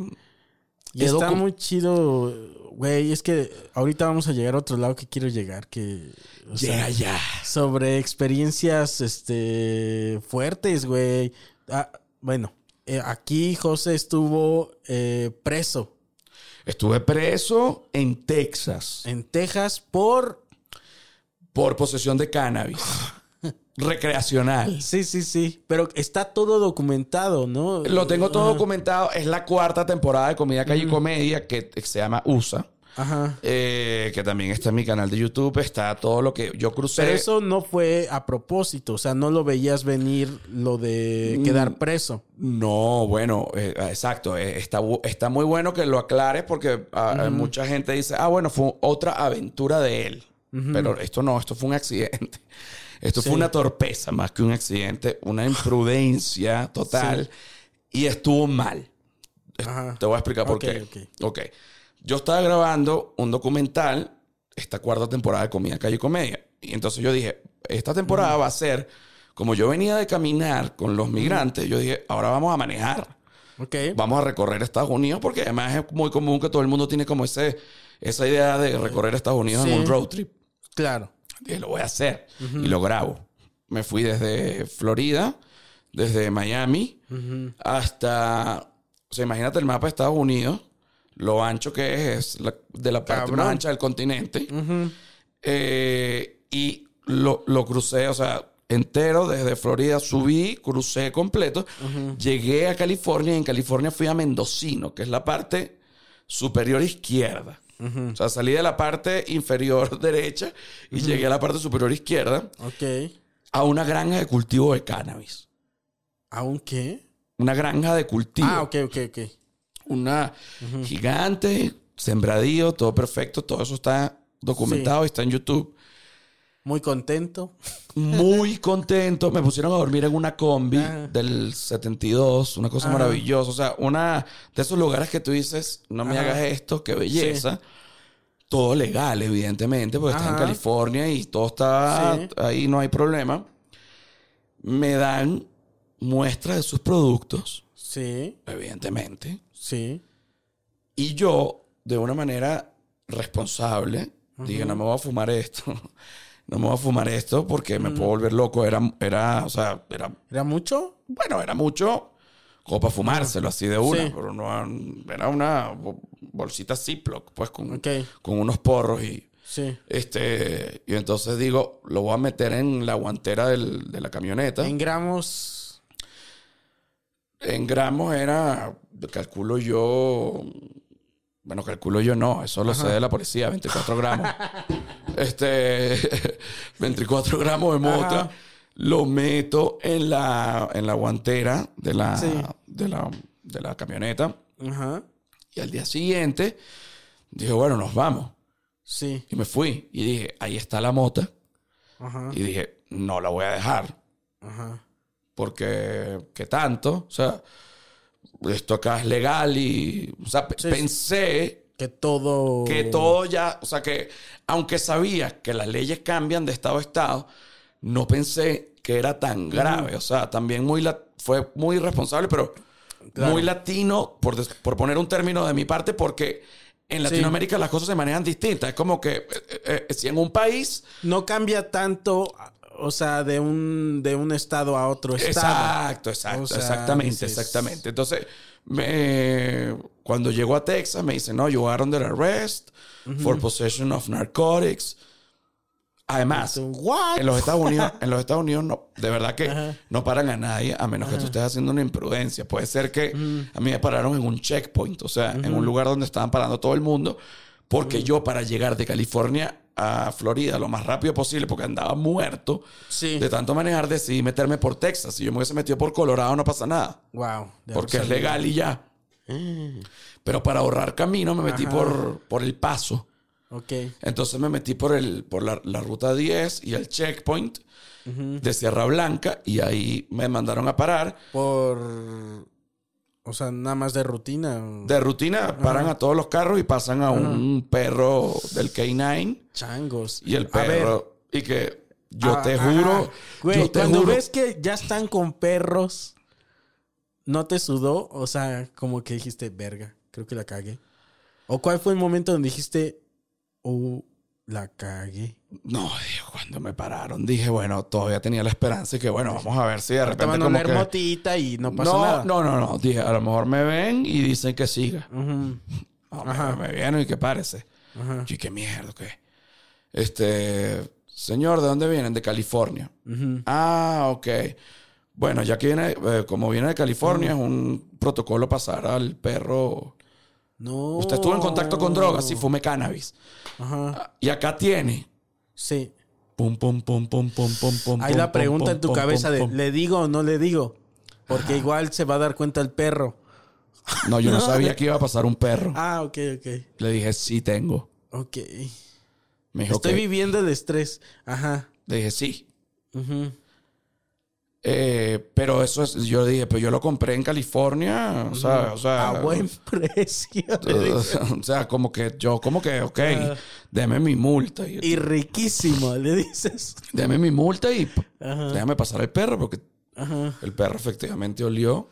Y quedó está como- muy chido, güey. Es que ahorita vamos a llegar a otro lado que quiero llegar, que... o sea, Llega ya. sobre experiencias, este, fuertes, güey. Ah, bueno, eh, aquí José estuvo eh, preso Estuve preso en Texas. en Texas por... por posesión de cannabis (laughs) recreacional. Sí, sí, sí. Pero está todo documentado, ¿no? Lo tengo todo documentado. Es la cuarta temporada de Comida Calle y Comedia que se llama USA. Ajá. eh, que también está en mi canal de YouTube. Está todo lo que yo crucé. Pero eso no fue a propósito. O sea, no lo veías venir lo de Mm. quedar preso. No, bueno, eh, exacto. eh, está, está muy bueno que lo aclares porque ah, mucha gente dice, ah, bueno, fue otra aventura de él. Pero esto no, esto fue un accidente. Esto Sí. fue una torpeza más que un accidente, una (laughs) imprudencia total y estuvo mal. Ajá. Te voy a explicar por Ok, qué. ok. ok. Yo estaba grabando un documental, esta cuarta temporada de Comida Calle y Comedia. Y entonces yo dije, esta temporada va a ser, como yo venía de caminar con los migrantes, yo dije, ahora vamos a manejar. Ok. Vamos a recorrer Estados Unidos porque además es muy común que todo el mundo tiene como ese, esa idea de recorrer Estados Unidos en Sí. un road trip. Claro. Dije, lo voy a hacer. Y lo grabo. Me fui desde Florida, desde Miami, hasta... O sea, imagínate el mapa de Estados Unidos, lo ancho que es, es la- de la parte Cabrón. más ancha del continente. Eh, y lo, lo crucé, o sea, entero desde Florida, subí, crucé completo, llegué a California y en California fui a Mendocino, que es la parte superior izquierda. O sea, salí de la parte inferior (laughs) derecha y llegué a la parte superior izquierda Ok. a una granja de cultivo de cannabis. ¿Aún qué? Una granja de cultivo. Ah, ok, ok, ok. Una gigante, sembradío, todo perfecto. Todo eso está documentado y está en YouTube. Muy contento. Muy contento. Me pusieron a dormir en una combi Ajá. del 72, una cosa maravillosa. O sea, una de esos lugares que tú dices, no me hagas esto, qué belleza. Todo legal, evidentemente, porque está en. California y todo está Sí. ahí, no hay problema. Me dan muestras de sus productos, Sí, evidentemente. sí. Y yo, de una manera responsable, dije, no me voy a fumar esto. (laughs) No me voy a fumar esto porque me puedo volver loco. Era, era, o sea, era, ¿Era mucho? bueno, era mucho como para fumárselo así de una, Sí. pero no, era una bo- bolsita Ziploc, pues con, con unos porros y, Sí. este, y entonces digo, lo voy a meter en la guantera del- de la camioneta. En gramos. En gramos era, calculo yo, bueno, calculo yo no, eso lo sé de la policía, 24 gramos. (laughs) este, (laughs) 24 gramos de mota. Ajá. Lo meto en la, en la guantera de la, Sí. de la, de la camioneta. Ajá. Y al día siguiente dije, bueno, nos vamos. Sí. Y me fui. Y dije, ahí está la mota. Ajá. Y dije, no la voy a dejar. Ajá. porque qué tanto, o sea, esto acá es legal y, o sea, Sí. pensé Que todo. que todo ya, o sea, que aunque sabía que las leyes cambian de estado a estado, no pensé que era tan grave, o sea, también muy la- fue muy irresponsable, pero Claro. muy latino, por, des- por poner un término de mi parte, porque en Sí. Latinoamérica las cosas se manejan distintas. Es como que eh, eh, eh, si en un país No cambia tanto, o sea, de un, de un estado a otro estado. Exacto, exacto, O sea, exactamente, dices- exactamente. Entonces, me- cuando llegó a Texas, me dice, no, you are under arrest for possession of narcotics. Además, ¿What? en los Estados Unidos, en los Estados Unidos no, de verdad que Ajá. no paran a nadie a menos que tú estés haciendo una imprudencia. Puede ser que a mí me pararon en un checkpoint, o sea, en un lugar donde estaban parando todo el mundo, porque yo para llegar de California a Florida lo más rápido posible, porque andaba muerto Sí. de tanto manejar, decidí meterme por Texas. Si yo me hubiese metido por Colorado no pasa nada, Wow. porque es legal y ya. Pero para ahorrar camino me metí Ajá. por, por el paso. Ok. Entonces me metí por, el, por la, la ruta 10 y el checkpoint de Sierra Blanca y ahí me mandaron a parar. Por. O sea, nada más de rutina. De rutina paran a todos los carros y pasan a un perro del K9 Changos. y el perro. Y que yo ah, te juro, Güey, yo te cuando juro. ves que ya están con perros, ¿no te sudó? O sea, como que dijiste, verga, creo que la cagué. ¿O cuál fue el momento donde dijiste, oh, la cagué? No, Dios, cuando me pararon dije, bueno, todavía tenía la esperanza y que bueno, vamos a ver si de Te repente como oler que... motita y no pasó no, nada. no, no, no. Dije, a lo mejor me ven y dicen que siga. Ujú, (laughs) No, Ajá. me, me vieron y que párese. ajá. Y qué mierda, ¿qué? Este, Señor, ¿de dónde vienen? De California. Ah, ok. Bueno, ya que viene, eh, como viene de California, es un protocolo pasar al perro. No. Usted estuvo en contacto con drogas y fume cannabis. Ajá. Y acá tiene. Sí. Pum, pum, pum, pum, pum, pum, pum. Hay la pregunta en tu cabeza de. ¿le digo o no le digo? Porque igual se va a dar cuenta el perro. No, yo no (laughs) sabía que iba a pasar un perro. Ah, ok, ok. Le dije, sí tengo. Ok. Me dijo, Estoy viviendo el estrés. Ajá. Le dije, sí. Ujú. Eh, pero eso es, yo dije, pero yo lo compré en California. O sea, o sea. A buen (laughs) precio. dice. o sea, como que yo, como que, ok, deme mi multa. Y, Y riquísimo, le dices. deme mi multa y déjame pasar el perro, porque el perro efectivamente olió.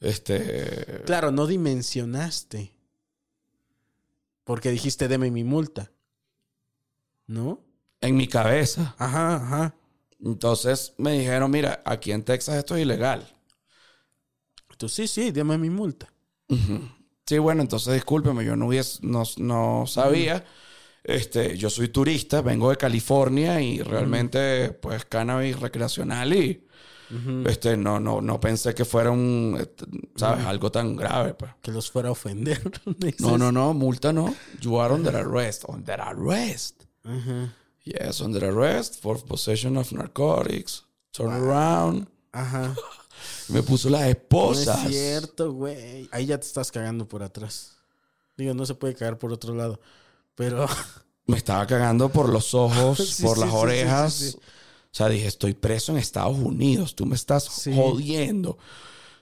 Este. Claro, no dimensionaste. Porque dijiste, deme mi multa. ¿No? En mi cabeza. Ajá, ajá. Entonces me dijeron, mira, aquí en Texas esto es ilegal. Tú sí, sí, deme mi multa. Sí, bueno, entonces discúlpeme, yo no, hubies- no, no sabía. Este, yo soy turista, vengo de California y realmente, pues, cannabis recreacional y este, no, no, no pensé que fuera un, ¿sabes? Algo tan grave, pues. Que los fuera a ofender. (laughs) No, no, no, multa no. You are under arrest. Under arrest. Ajá. Yes, under arrest for possession of narcotics. Turn around. Ajá. (laughs) Me puso las No esposas. es cierto, güey. Ahí ya te estás cagando por atrás. Digo, no se puede cagar por otro lado. Pero (laughs) Me estaba cagando por los ojos, (laughs) Sí, por sí, las sí, orejas. O sea, dije, estoy preso en Estados Unidos. Tú me estás jodiendo.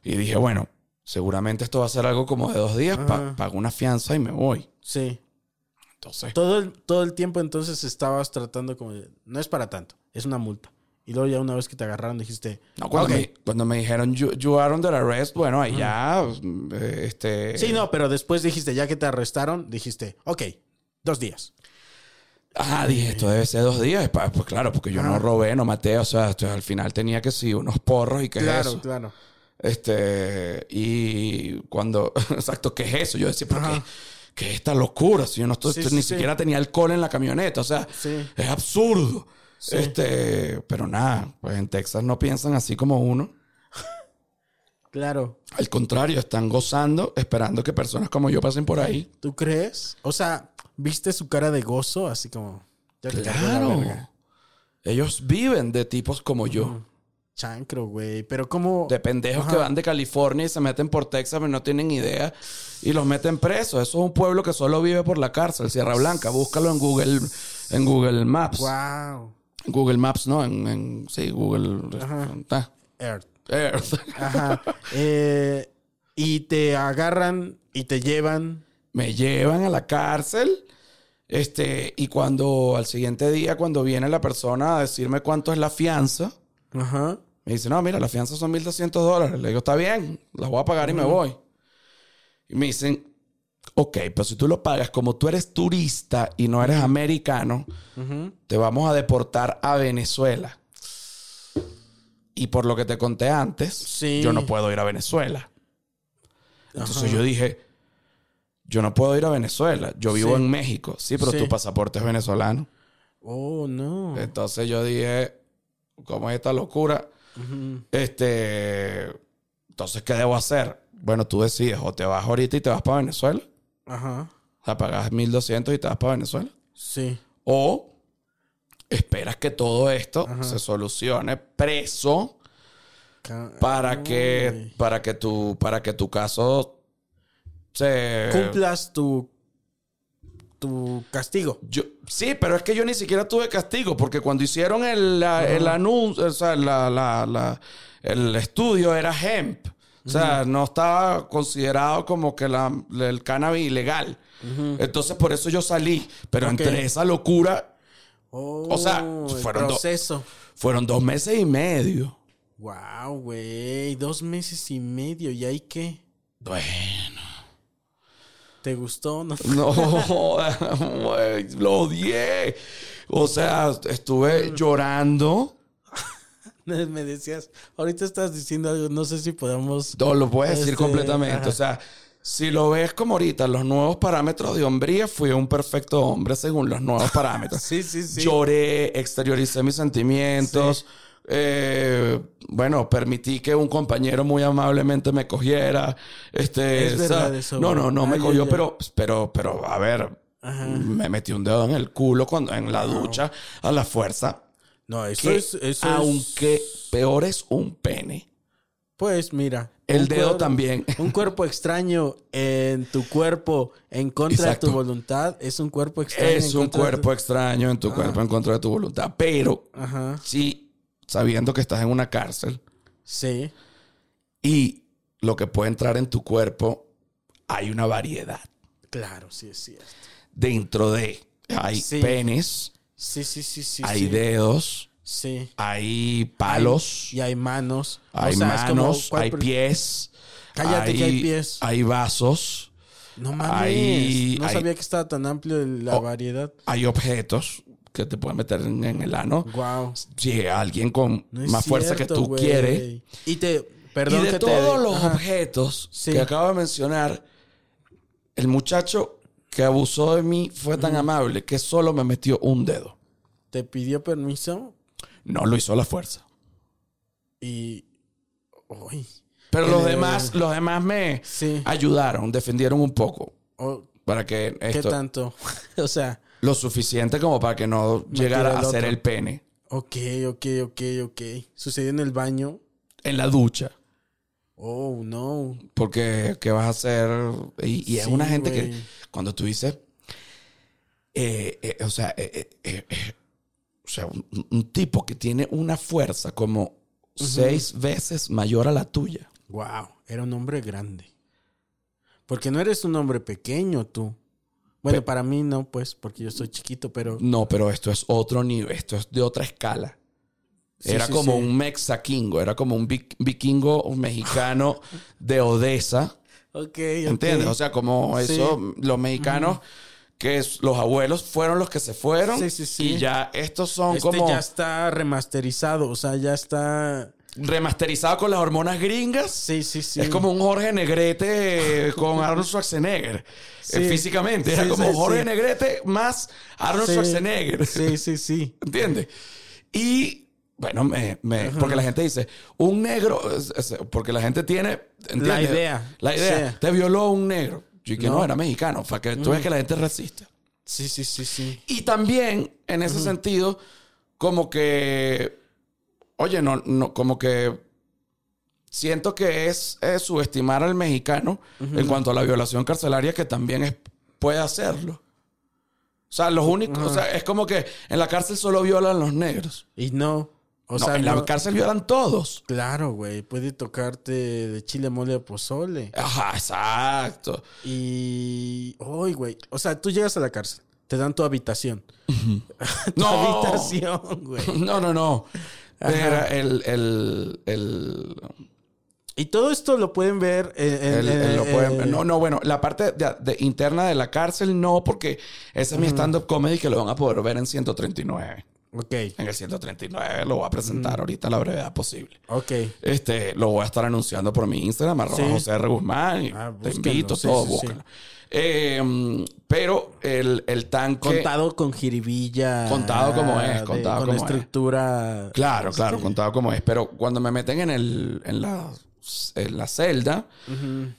Y dije, bueno, seguramente esto va a ser algo como de dos días. pa- pago una fianza y me voy. sí. Todo el, todo el tiempo entonces estabas tratando como de, no es para tanto, es una multa. Y luego ya una vez que te agarraron dijiste, no, cuando, me, cuando me dijeron, you, you are under arrest, bueno, ahí ya, eh, este... Sí, no, pero después dijiste, ya que te arrestaron, dijiste, ok, dos días. Ah, dije, esto debe ser dos días. Pues claro, porque yo no robé, no maté. O sea, esto- al final tenía que sí, unos porros y qué claro, es eso. claro. Este, y cuando, (laughs) exacto, ¿qué es eso? Yo decía, ¿pero qué, qué es esta locura? Si yo no estoy, Sí, esto- sí, ni sí. siquiera tenía alcohol en la camioneta, o sea, es absurdo. Este, pero nada, pues en Texas no piensan así como uno. Claro. Al contrario, están gozando, esperando que personas como yo pasen por ahí. ¿Tú crees? O sea, ¿viste su cara de gozo? Así como, ya Claro. Ellos viven de tipos como yo. Chancro, güey. Pero como... De pendejos que van de California y se meten por Texas, pero no tienen idea. Y los meten presos. Eso es un pueblo que solo vive por la cárcel, Sierra Blanca. Búscalo en Google, en Google Maps. Wow. Google Maps, no, en, en- sí, Google Earth. Earth. Ajá. Eh, y te agarran y te llevan. Me llevan a la cárcel. Este, y cuando al siguiente día, cuando viene la persona a decirme cuánto es la fianza, Ajá. Me dice, no, mira, la fianza son 1.200 dólares. Le digo, está bien, las voy a pagar y me voy. Y me dicen, ok, pero si tú lo pagas como tú eres turista y no eres americano, te vamos a deportar a Venezuela. Y por lo que te conté antes, Sí. yo no puedo ir a Venezuela. Entonces yo dije, yo no puedo ir a Venezuela. Yo vivo Sí. en México. Sí, pero Sí. tu pasaporte es venezolano. Oh, no. Entonces yo dije, ¿cómo es esta locura? Este, entonces, ¿qué debo hacer? Bueno, tú decides, o te vas ahorita y te vas para Venezuela, Ajá. o sea, pagas 1200 y te vas para Venezuela, Sí. o esperas que todo esto se solucione preso Ca- para que, para que tu, para que tu caso se Cumplas tu, tu castigo. Yo, sí, pero es que yo ni siquiera tuve castigo, porque cuando hicieron el, la- el anuncio, o sea, la- la- el estudio era hemp. O sea, no estaba considerado como que la- el cannabis ilegal. Entonces, por eso yo salí. Pero entre esa locura, Oh, O sea, fueron do- fueron dos meses y medio. Wow, güey. Dos meses y medio. ¿Y ahí qué? Bueno. ¿Te gustó? No. (laughs) (laughs) Lo odié. O sea, estuve llorando. (laughs) Me decías, ahorita estás diciendo algo, no sé si podemos. No, lo puedes decir Este, completamente. ajá. O sea, Si lo ves como ahorita, los nuevos parámetros de hombría, fui un perfecto hombre según los nuevos parámetros. Sí, sí, sí. Lloré, exterioricé mis sentimientos. Eh, bueno, permití que un compañero muy amablemente me cogiera. Este, Es verdad eso, no, no, no me cogió, pero, pero, pero, a ver, me metí un dedo en el culo cuando en la ducha a la fuerza. No, eso Que es. Eso es- aunque peor es un pene. Pues mira. El dedo cuerpo- también. (laughs) Un cuerpo extraño en tu cuerpo en contra Exacto. de tu voluntad es un cuerpo extraño. Es un tu- cuerpo extraño en tu cuerpo en contra de tu voluntad. Pero Ajá. sí, sabiendo que estás en una cárcel Sí. y lo que puede entrar en tu cuerpo, hay una variedad. Claro, sí es cierto. Dentro de hay Sí. penes, Sí, sí, sí, sí. hay sí. dedos, Sí. hay palos, Y hay manos. O hay es como, manos, ¿cuál hay pies. Cállate que hay pies. Hay vasos, No mames. hay- no hay- sabía que estaba tan amplio la Oh. variedad. hay objetos que te pueden meter en, en el ano. Wow. Si alguien con No más fuerza que tú güey. quieres. Y te. Perdón y de que te- todos los Ajá. objetos Sí. que acabo de mencionar, el muchacho que abusó de mí fue tan amable que solo me metió un dedo. Te pidió permiso No lo hizo a la fuerza. y. Uy. Pero los el- demás, los demás me Sí. ayudaron, defendieron un poco Oh, para que ¿Qué tanto? (laughs) o sea. Lo suficiente como para que no llegara a ser el pene Ok, ok, ok, ok. Sucedió en el baño. en la ducha. Oh, no. Porque, ¿qué vas a hacer? Y, y es Sí, una gente que, cuando tú dices, eh, eh, o sea, eh, o sea, un, un tipo que tiene una fuerza como seis veces mayor a la tuya. Wow, era un hombre grande. Porque no eres un hombre pequeño tú. Bueno, para mí no, pues, porque yo soy chiquito, pero... No, pero esto es otro nivel, esto es de otra escala. Sí, era sí, como sí. un mexaquingo, era como un vikingo un mexicano de Odessa. (laughs) Ok, ok. ¿Entiendes? O sea, como eso, los mexicanos, que es- los abuelos fueron los que se fueron. Sí, sí, sí. Y ya estos son este como ya está remasterizado, o sea, ya está... remasterizados con las hormonas gringas. Sí, sí, sí. Es como un Jorge Negrete con Arnold Schwarzenegger. Sí. Eh, Físicamente. Era Sí, como sí, Jorge sí. Negrete más Arnold. Schwarzenegger. Sí, sí, sí. (laughs) ¿Entiendes? Y bueno, me, me- porque la gente dice, un negro, es- es- porque la gente tiene ¿entiendes? La idea. La idea. Sí. Te violó un negro. Yo que no, No. era mexicano. Para que tú veas que la gente resiste. Sí, sí, sí, sí. Y también, en ese sentido, como que, oye, no, no, como que siento que es, subestimar al mexicano en cuanto a la violación carcelaria, que también es, puede hacerlo. O sea, los únicos, o sea, es como que en la cárcel solo violan los negros. Y no, o no, sea, en la cárcel violan todos. Claro, güey, puede tocarte de chile, mole a pozole. Ajá, exacto. Y... Uy, güey, o sea, tú llegas a la cárcel, te dan tu habitación. (laughs) tu No. habitación, güey. (laughs) No, no, no. Era el, el, el, Y todo esto lo pueden ver en... en- lo pueden- en- no, no, bueno, la parte de, de interna de la cárcel no, porque ese es mi stand-up comedy que lo van a poder ver en 139. Ok, En el 139 lo voy a presentar ahorita a la brevedad posible. ok. Este, lo voy a estar anunciando por mi Instagram, arroba Sí. José R. Guzmán. y Ah, te invito, sí, todo, sí. Eh, pero el, el tanque... Contado con jiribilla. Contado como es, de- contado con como es. estructura. Claro, claro, contado como es. Pero cuando me meten en, el, en, la, en la celda,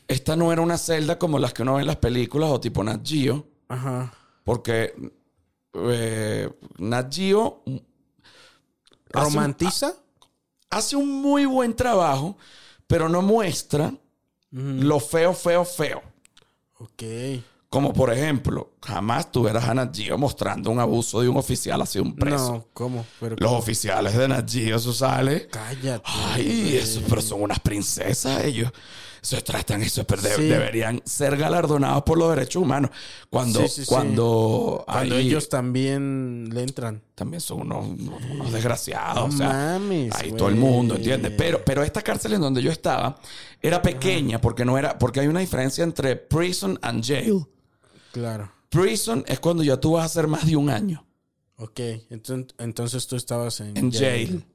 esta no era una celda como las que uno ve en las películas o tipo Nat Geo. Ajá. Porque eh, Nat Geo hace un- ¿Romantiza? hace un muy buen trabajo, pero no muestra lo feo, feo, feo. Ok. Como por ejemplo, jamás tú verás a Nat Geo mostrando un abuso de un oficial hacia un preso. No, ¿cómo? Pero Los oficiales de Nat Geo, eso sale. cállate. Ay, eso, pero son unas princesas ellos. Eso tratan, eso pero de- Sí. deberían ser galardonados por los derechos humanos. Cuando, Sí, sí, sí. cuando, Cuando ellos también le entran. también son unos, unos- desgraciados. No o sea, mames, ahí todo el mundo, ¿entiendes? Pero, pero esta cárcel en donde yo estaba era pequeña porque no era, porque hay una diferencia entre prison and jail. Claro. Prison es cuando ya tú vas a hacer más de un año Ok. Entonces, entonces tú estabas en, en jail.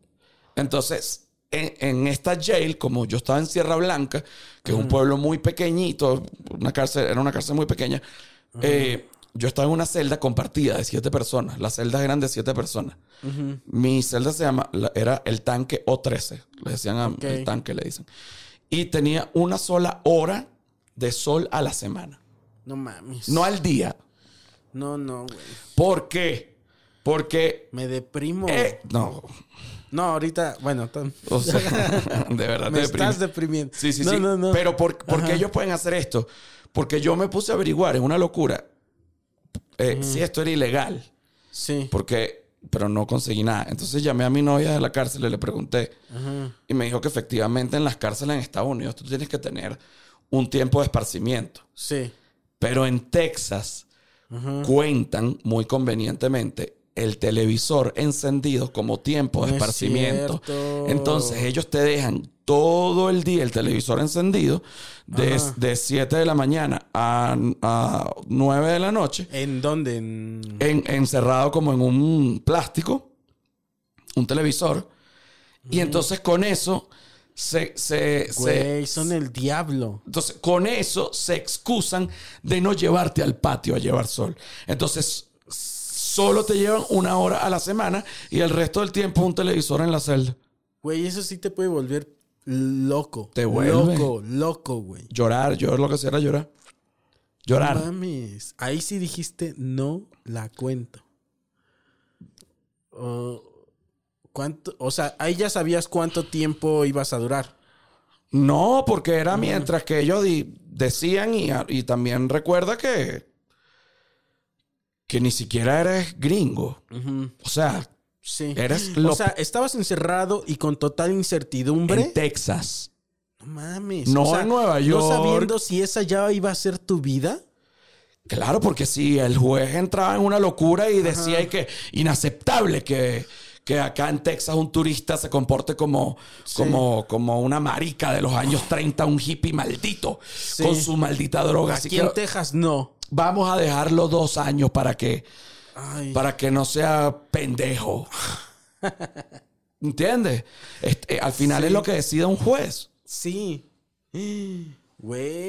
Entonces, en, en esta jail, como yo estaba en Sierra Blanca, que es un pueblo muy pequeñito, una cárcel, era una cárcel muy pequeña, eh, yo estaba en una celda compartida de siete personas. Las celdas eran de siete personas. Mi celda se llama, la- era el tanque O13. Le decían a- Ok. el tanque, le dicen. Y tenía una sola hora de sol a la semana. No mames. No al día. No, no, güey. ¿Por qué? Porque... Me deprimo. eh, no, No, ahorita, bueno, o sea, (laughs) de verdad me te estás deprimiendo. Sí, sí, no, sí. No, no. Pero ¿por, por qué ellos pueden hacer esto? Porque yo me puse a averiguar, es una locura. Eh, Si esto era ilegal. Sí. Porque, pero no conseguí nada. Entonces llamé a mi novia de la cárcel y le pregunté. Y me dijo que efectivamente en las cárceles en Estados Unidos tú tienes que tener un tiempo de esparcimiento. Sí. Pero en Texas cuentan muy convenientemente el televisor encendido como tiempo de No esparcimiento. Entonces ellos te dejan todo el día el televisor encendido de, Ajá. de 7 de la mañana a, a 9 de la noche ¿En dónde? En... en- encerrado como en un plástico, un televisor. Y entonces con eso se, se, se- Güey, son el diablo. entonces, con eso se excusan de no llevarte al patio a llevar sol. Entonces, solo te llevan una hora a la semana y el resto del tiempo un televisor en la celda. Güey, eso sí te puede volver loco. Te vuelve. Loco, loco, güey. Llorar, yo lo que era llorar. Llorar. No mames. Ahí sí dijiste, no la cuento. ¿Cuánto? O sea, ahí ya sabías cuánto tiempo ibas a durar. No, porque era mientras que ellos decían y, y también recuerda que que ni siquiera eres gringo. O sea, Sí. Eres o lo- sea, estabas encerrado y con total incertidumbre. en Texas. No mames. No o sea, en Nueva No York. sabiendo si esa ya iba a ser tu vida. Claro, porque si el juez entraba en una locura y decía que inaceptable que, que acá en Texas un turista se comporte como, como, como una marica de los años 30, un hippie maldito, Sí. con su maldita droga. Así Aquí que en Texas no. Vamos a dejarlo dos años para que, Ay, para que no sea pendejo. (laughs) ¿Entiendes? Este, al final Sí. es lo que decida un juez. sí. (gasps)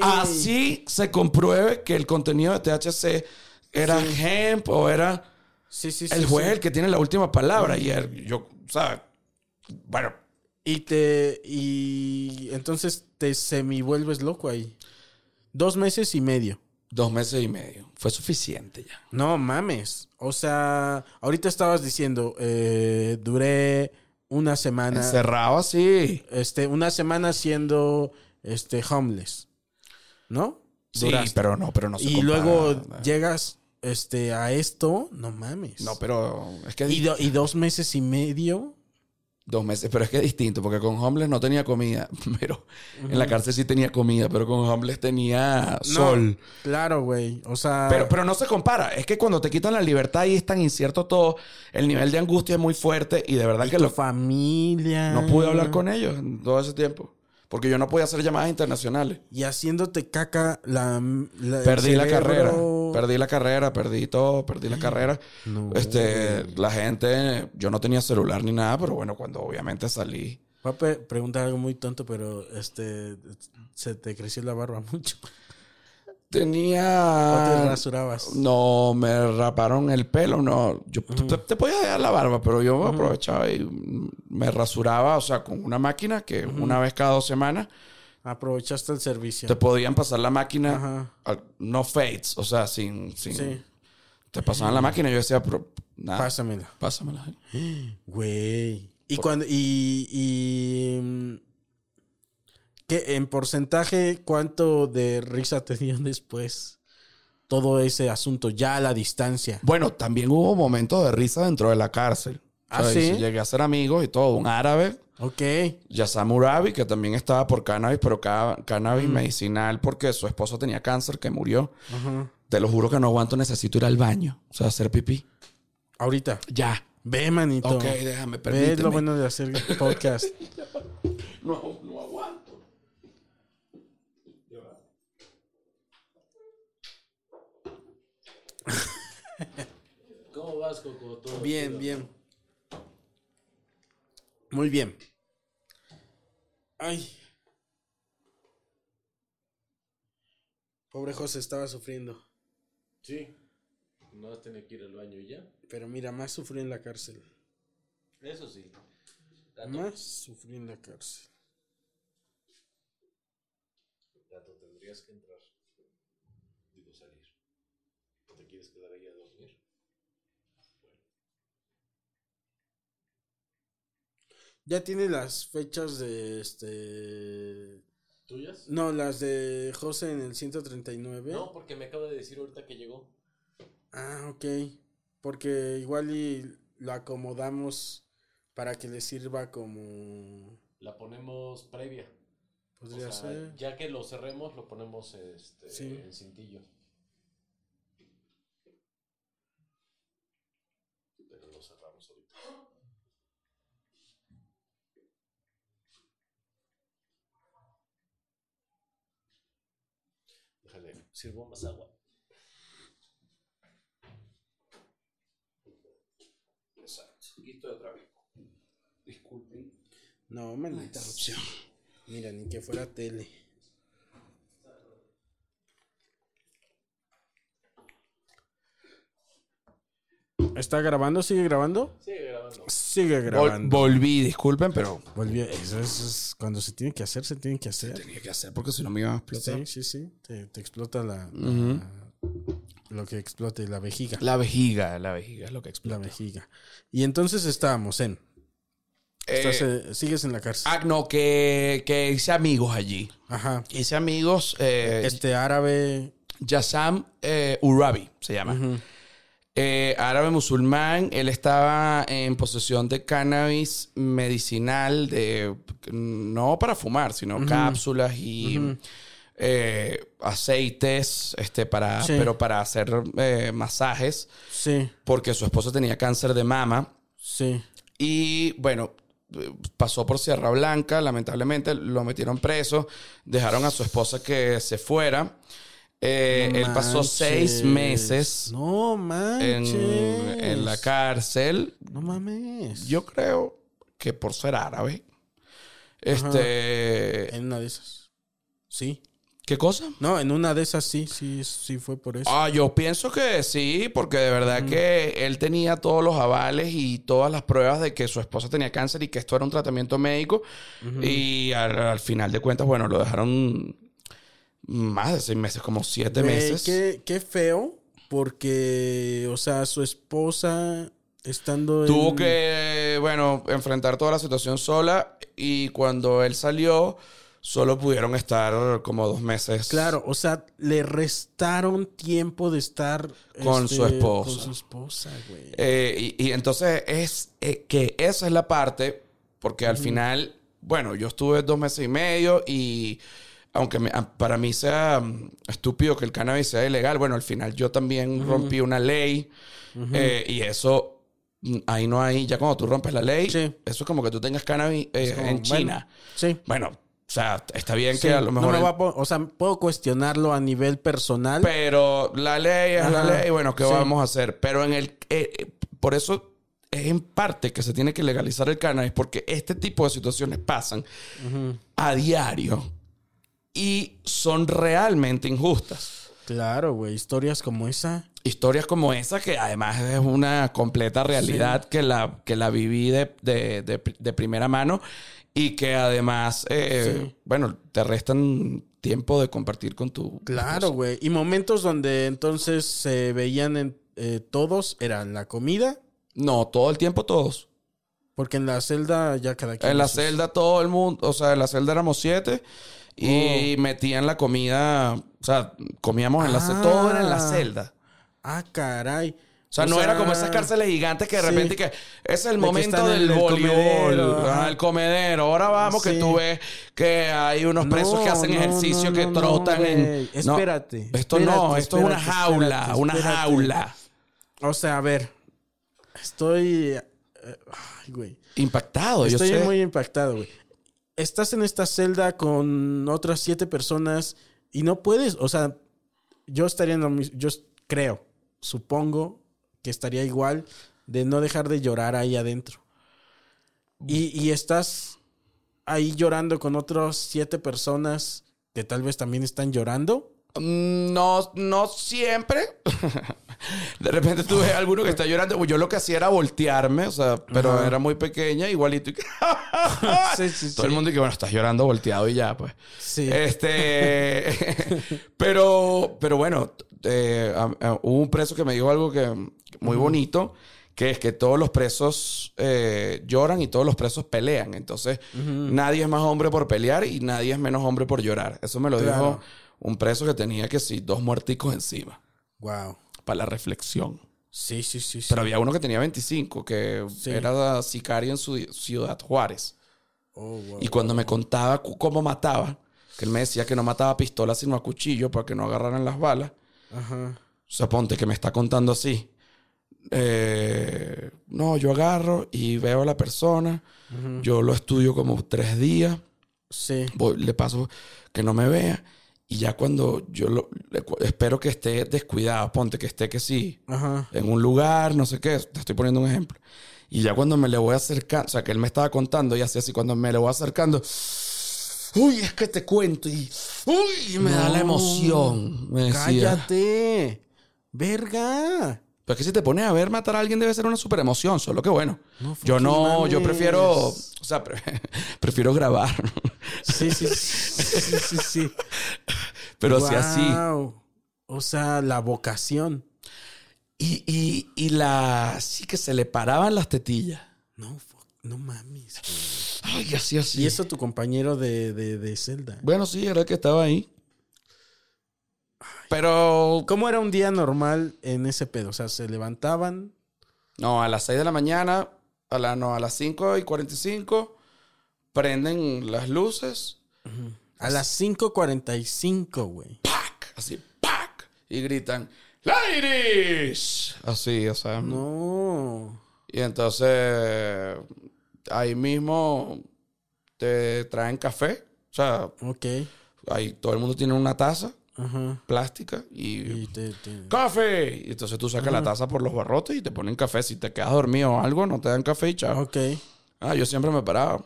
Así se compruebe que el contenido de THC era hemp o era... Sí, sí, sí. el juez el que tiene la última palabra. Y el- yo, o sea, bueno, Y te. Y entonces te semi vuelves loco ahí. Dos meses y medio. Dos meses y medio. Fue suficiente ya. No mames. O sea, ahorita estabas diciendo, eh, duré una semana. Encerrado así. Este, una semana siendo este homeless. ¿No? Sí, Duraste. pero no, pero no se y compara. luego llegas este, a esto, no mames. No, pero es que y, do- y dos meses y medio. Dos meses, pero es que es distinto, porque con Homeless no tenía comida, (laughs) pero en la cárcel sí tenía comida, pero con Homeless tenía No, sol. Claro, güey. O sea. Pero, pero no se compara. Es que cuando te quitan la libertad y es tan incierto todo, el nivel de angustia es muy fuerte y de verdad y que tu lo, familia. no pude hablar con ellos en todo ese tiempo. Porque yo no podía hacer llamadas internacionales. Y haciéndote caca la. Perdí la carrera. Perdí la carrera, perdí todo, perdí la carrera. No. Este, la gente, yo no tenía celular ni nada, pero bueno, cuando obviamente salí. Voy a preguntar algo muy tonto, pero este. Se te creció la barba (laughs) mucho. ¿O te Tenía. rasurabas? No, me raparon el pelo, no. Yo te, te podía dejar la barba, pero yo aprovechaba y me rasuraba, o sea, con una máquina que una vez cada dos semanas Aprovechaste el servicio. te podían pasar la máquina, al- no fades, o sea, sin. sin Sí. Te pasaban la máquina y yo decía, pero nada, Pásamela. pásamela. (gasps) Güey. Y cuando. Y. y ¿Qué? En porcentaje, ¿cuánto de risa te dieron después? Todo ese asunto, ya a la distancia. Bueno, también hubo momentos de risa dentro de la cárcel. O ¿Ah, sea, sí? y Llegué a ser amigos y todo. Un árabe, Ok. Yassam Urabi, que también estaba por cannabis, pero ca- cannabis medicinal porque su esposo tenía cáncer que murió. Te lo juro que no aguanto, necesito ir al baño. O sea, hacer pipí. Ahorita. Ya. Ve, manito. Ok, déjame, Ve permíteme. lo bueno de hacer (laughs) podcast. No, no aguanto. ¿Cómo vas, Coco? Bien, bien. Muy bien. Ay. Pobre José estaba sufriendo. Sí. No a tener que ir al baño y ya. Pero mira, más sufrió en la cárcel. Eso sí. Más sufrió en la cárcel. Tato, tendrías que entrar. Digo, salir. ¿O te quieres quedar ahí a dormir? Ya tiene las fechas de este. ¿Tuyas? No, las de José en el 139. No, porque me acaba de decir ahorita que llegó. Ah, ok. Porque igual y lo acomodamos para que le sirva como. La ponemos previa. Podría O sea, ser. Ya que lo cerremos, lo ponemos este, Sí. en cintillo. Pero lo cerramos ahorita. Déjale, sirvo más agua. Exacto. Aquí estoy otra vez. Disculpen. No, mala interrupción. Mira, ni que fuera tele. ¿Está grabando? ¿Sigue grabando? Sigue grabando. Sigue Vol- grabando. volví, disculpen, pero Volvió. Eso, eso es cuando se tiene que hacer, se tiene que hacer. tenía que hacer porque si no me iba a explotar. Sí, sí, sí. Te, te explota la, la- Lo que explote, la vejiga. La vejiga, la vejiga es lo que La explota. vejiga. Y entonces estábamos en. Eh, Estás, eh, sigues en la cárcel. ah, no, que, que hice amigos allí. Ajá. Hice amigos, eh, Este árabe. Yassam eh, Urabi se llama. Eh, árabe musulmán, él estaba en posesión de cannabis medicinal, de no para fumar, sino cápsulas y eh, aceites, este, para, Sí. pero para hacer eh, masajes, Sí, porque su esposa tenía cáncer de mama. sí. Y bueno, pasó por Sierra Blanca, lamentablemente lo metieron preso, dejaron a su esposa que se fuera. Eh, No él pasó seis meses No en, manches. en la cárcel. No mames. Yo creo que por ser árabe. Este. En una de esas. Sí. ¿Qué cosa? No, en una de esas sí, sí, sí fue por eso. Ah, yo pienso que sí, porque de verdad que él tenía todos los avales y todas las pruebas de que su esposa tenía cáncer y que esto era un tratamiento médico. Y al, al final de cuentas, bueno, lo dejaron más de seis meses, como siete meses. Qué, qué feo, porque, o sea, su esposa estando Tuvo en- que, bueno, enfrentar toda la situación sola y cuando él salió, solo pudieron estar como dos meses. Claro, o sea, le restaron tiempo de estar Con este, su esposa. Con su esposa, güey. Eh, y, y entonces es eh, que esa es la parte, porque al final, bueno, yo estuve dos meses y medio y aunque me- a- para mí sea mm, estúpido que el cannabis sea ilegal, bueno, al final yo también rompí una ley eh, y eso, mm, ahí no hay, ya cuando tú rompes la ley, Sí. eso es como que tú tengas cannabis eh, como, en bueno, China. Sí. Bueno, o sea, está bien Sí, que a lo mejor... no me el- va a po- o sea, puedo cuestionarlo a nivel personal. pero la ley es la ley, bueno, ¿qué Sí. vamos a hacer? Pero en el... eh, eh, por eso es en parte que se tiene que legalizar el cannabis, porque este tipo de situaciones pasan a diario y son realmente injustas. Claro, güey, historias como esa. Historias como esa, que además es una completa realidad que, la, que la viví de, de- de- de primera mano y que además, eh, Sí. bueno, te restan tiempo de compartir con tu... Claro, güey. Y momentos donde entonces se veían en, eh, todos, eran la comida, No, todo el tiempo todos. porque en la celda ya cada quien. En la celda todo el mundo, o sea, en la celda éramos siete y metían la comida, o sea, comíamos en la celda, todo era en la Ah. celda. Ah, caray. O sea, no era como esas cárceles gigantes que de sí. repente que es el De momento del el voleibol, comedero, ajá. el comedero. Ahora vamos que tú ves que hay unos presos que hacen no, ejercicio, no, que trotan en... Espérate, esto no, espérate, esto es una jaula, espérate, una jaula. O sea, a ver. Estoy. eh, ay, güey. Impactado, yo Estoy sé. muy impactado, güey. Estás en esta celda con otras siete personas y no puedes, o sea, yo estaría en lo mismo, yo creo, supongo que estaría igual de no dejar de llorar ahí adentro. Y, y estás ahí llorando con otros siete personas que tal vez también están llorando? Mm, No, no siempre. (laughs) De repente tuve alguno que está llorando. Yo lo que hacía era voltearme, o sea, pero era muy pequeña, igualito. y (laughs) (laughs) Sí, sí, Todo el mundo y que bueno, estás llorando volteado y ya, pues. Sí. Este, pero, pero bueno, eh, hubo un preso que me dijo algo que muy bonito, que es que todos los presos eh, lloran y todos los presos pelean. Entonces, nadie es más hombre por pelear y nadie es menos hombre por llorar. Eso me lo Claro. dijo un preso que tenía que sí, dos muerticos encima, Wow. para la reflexión. Sí, sí, sí. sí. Pero había uno que tenía 25, que Sí. era sicario en su ciudad Juárez. Oh, wow. Y cuando me contaba cómo mataba, que él me decía que no mataba a pistola sino a cuchillo para que no agarraran las balas. Ajá. O sea, ponte que me está contando así. Eh, no, yo agarro y veo a la persona. Yo lo estudio como tres días. Sí. voy- le paso que no me vea. Y ya cuando yo lo, espero que esté descuidado, ponte que esté que sí, Ajá. en un lugar, no sé qué, te estoy poniendo un ejemplo. Y ya cuando me le voy acercando, o sea, que él me estaba contando y así, así, cuando me le voy acercando, uy, es que te cuento y, uy, me da la emoción. Me. Cállate. Verga. Pero es que si te pones a ver matar a alguien debe ser una super emoción, solo que bueno. No yo no, yo prefiero, o sea, pre- (laughs) prefiero grabar. Sí, sí, sí, sí, sí, sí. (laughs) Pero si así. O sea, la vocación. Y, y, y la, sí que se le paraban las tetillas. No, fuck, no mames. Ay, así, así. Y eso tu compañero de, de, de celda. Bueno, sí, era el que estaba ahí. Pero ¿Cómo era un día normal en ese pedo? O sea, se levantaban. No, a las 6 de la mañana, a la, no, a las 5 y 45, prenden las luces, A las 5.45, güey. ¡pac! Así, ¡pac! Y gritan, ¡Ladies! Así, o sea. No. Y entonces, ahí mismo te traen café. O sea, Ok. ahí todo el mundo tiene una taza Ajá. plástica y... Y te, te- ¡Café! Y entonces tú sacas la taza por los barrotes y te ponen café. Si te quedas dormido o algo, no te dan café y chao. Ok. Ah, yo siempre me paraba.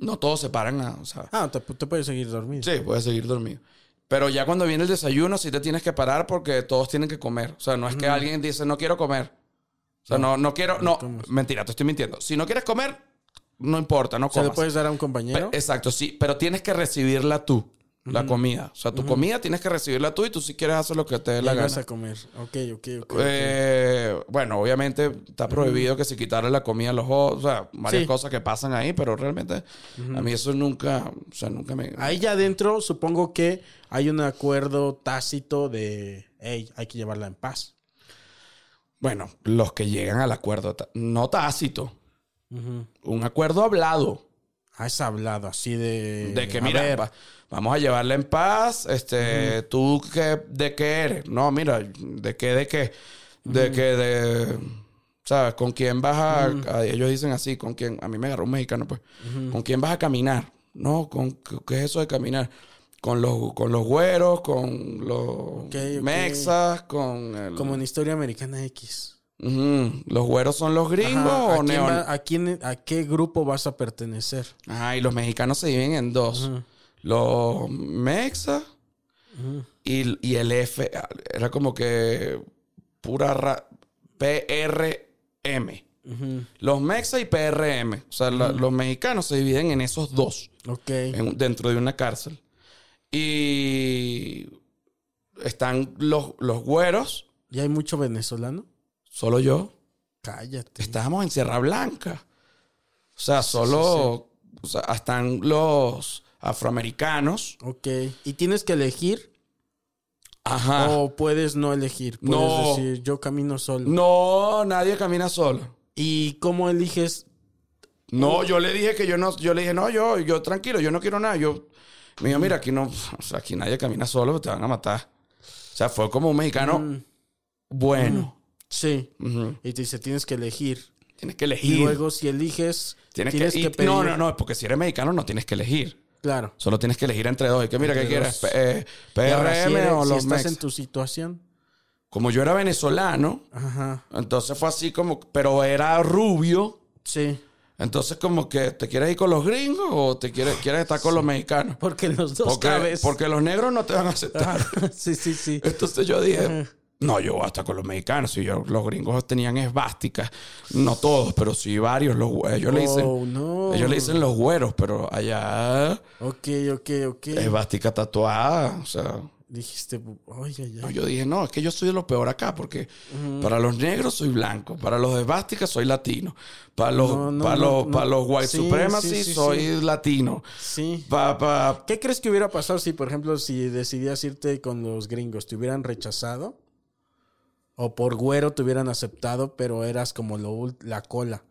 No todos se paran, a- o sea, Ah, te, te puedes seguir dormido. sí, puedes seguir dormido. Pero ya cuando viene el desayuno, sí te tienes que parar porque todos tienen que comer. O sea, no es que alguien dice, no quiero comer. O sea, no, no quiero, no, mentira, te estoy mintiendo. Si no quieres comer, no importa, no ¿Se le comas. puedes dar a un compañero? Pe- Exacto, sí, pero tienes que recibirla tú, la comida. O sea, tu comida tienes que recibirla tú y tú si quieres hacer lo que te dé la gana. vas a comer. Ok, ok, ok. ok. Eh, bueno, obviamente está prohibido que se quitara la comida a los ojos, o sea, varias Sí. cosas que pasan ahí, pero realmente a mí eso nunca, o sea, nunca me... Ahí ya adentro supongo que hay un acuerdo tácito de, hey, hay que llevarla en paz. Bueno, los que llegan al acuerdo, no tácito, un acuerdo hablado, Has hablado así de... de que a mira, va- vamos a llevarla en paz, este, tú qué, de qué eres, no, mira, de qué, de qué, de qué, de, ¿sabes? ¿Con quién vas a, a- ellos dicen así, con quién, a mí me agarró un mexicano, pues, ¿con quién vas a caminar? No, ¿con qué es eso de caminar? Con los, con los güeros, con los Ok, ok. mexas, con el- Como en Historia Americana X. ¿Los güeros son los gringos Ajá, o va- a quién- ¿A qué grupo vas a pertenecer? Ajá, y los mexicanos se dividen en dos. Los mexas y, y el F. Era como que pura ra- PRM. Los mexas y PRM. O sea, la- los mexicanos se dividen en esos dos Ok. en- dentro de una cárcel. Y están los, los güeros, ¿Y hay mucho venezolano? Solo yo. Cállate. Estábamos en Sierra Blanca. O sea, solo o sea, están los afroamericanos. Ok. ¿Y tienes que elegir? Ajá. ¿O puedes no elegir? Puedes No. decir, yo camino solo. No, nadie camina solo. ¿Y cómo eliges? No, yo le dije que yo no, yo le dije, no, yo, yo tranquilo, yo no quiero nada. Yo, me dijo, mira, aquí no, o sea, aquí nadie camina solo, te van a matar. O sea, fue como un mexicano Mm. bueno. Sí. Y te dice, tienes que elegir. Tienes que Y elegir. luego, si eliges, tienes, tienes que, que, y- pedir. No, no, no, porque si eres mexicano no tienes que elegir. Claro. Solo tienes que elegir entre dos. Y que mira, ¿qué quieres? dos. P- eh, Y si PRM eres- o si los estás en tu situación. Como yo era venezolano, Ajá. entonces fue así como, pero era rubio. Sí. Entonces, como que te quieres ir con los gringos o te quieres, quieres estar con los mexicanos. Porque los dos Porque, cabes. porque los negros no te van a aceptar. (laughs) sí, sí, sí. Entonces yo dije, no, yo voy a estar con los mexicanos. Y yo, los gringos tenían esvásticas. No todos, pero sí varios. Los, ellos, le dicen, Oh, no. ellos le dicen los güeros, pero allá Ok, ok, ok. esvástica tatuada. O sea, Dijiste, ay, ay, no, yo dije, no, es que yo soy de lo peor acá, porque para los negros soy blanco, para los esvásticas soy latino, para los, No, no, para los, para los white Sí, supremacy sí, sí, soy latino. Sí. Pa, pa- ¿Qué crees que hubiera pasado si, por ejemplo, si decidías irte con los gringos, te hubieran rechazado? O por güero te hubieran aceptado, pero eras como lo la cola.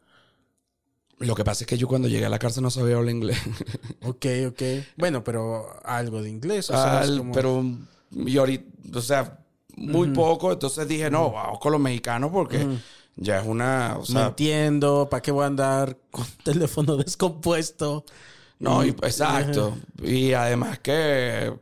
Lo que pasa es que yo cuando llegué a la cárcel no sabía hablar inglés. (laughs) Ok, ok. Bueno, pero algo de inglés. O sea, es Al- como- Pero, y ahorita, o sea, muy poco. Entonces dije, no, vamos con los mexicanos porque ya es una, o entiendo, ¿para qué voy a andar con teléfono (laughs) descompuesto? no, y- exacto. (laughs) Y además que,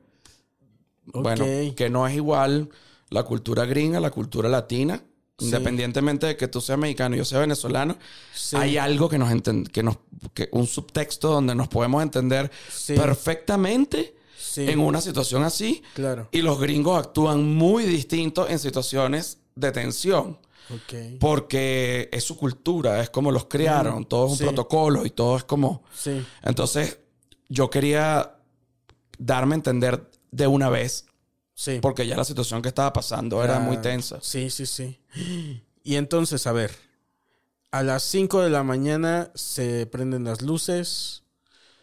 bueno, que no es igual la cultura gringa, la cultura latina. Sí. Independientemente de que tú seas mexicano y yo sea venezolano, Sí. hay algo que nos que nos, que un subtexto donde nos podemos entender Sí. perfectamente en una situación así. Claro. Y los gringos actúan muy distintos en situaciones de tensión. Porque es su cultura, es como los criaron, todo es un protocolo y todo es como... Entonces, yo quería darme a entender de una vez, Sí. porque ya la situación que estaba pasando era Ah, muy tensa. Sí, sí, sí. Y entonces, a ver, a las 5 de la mañana se prenden las luces,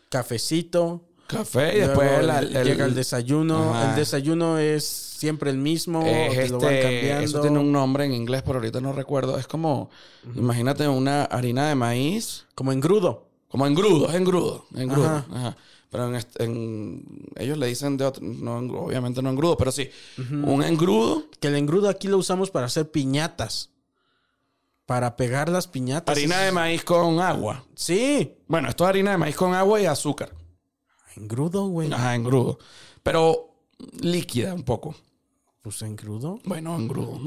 cafecito. Café y después la- el, llega el desayuno. Ajá. El desayuno es siempre el mismo. es o te lo van este, cambiando. eso tiene un nombre en inglés, pero ahorita no recuerdo. Es como, imagínate una harina de maíz Como engrudo. Como engrudo, es engrudo. engrudo Ajá. ajá. Pero en, ellos le dicen de otro, no, obviamente no engrudo, pero sí. Un engrudo, Que el engrudo aquí lo usamos para hacer piñatas. Para pegar las piñatas. harina de maíz con agua. Sí. Bueno, esto es harina de maíz con agua y azúcar. Engrudo, güey. Ajá, engrudo. Pero líquida un poco. Pues engrudo. Bueno, engrudo.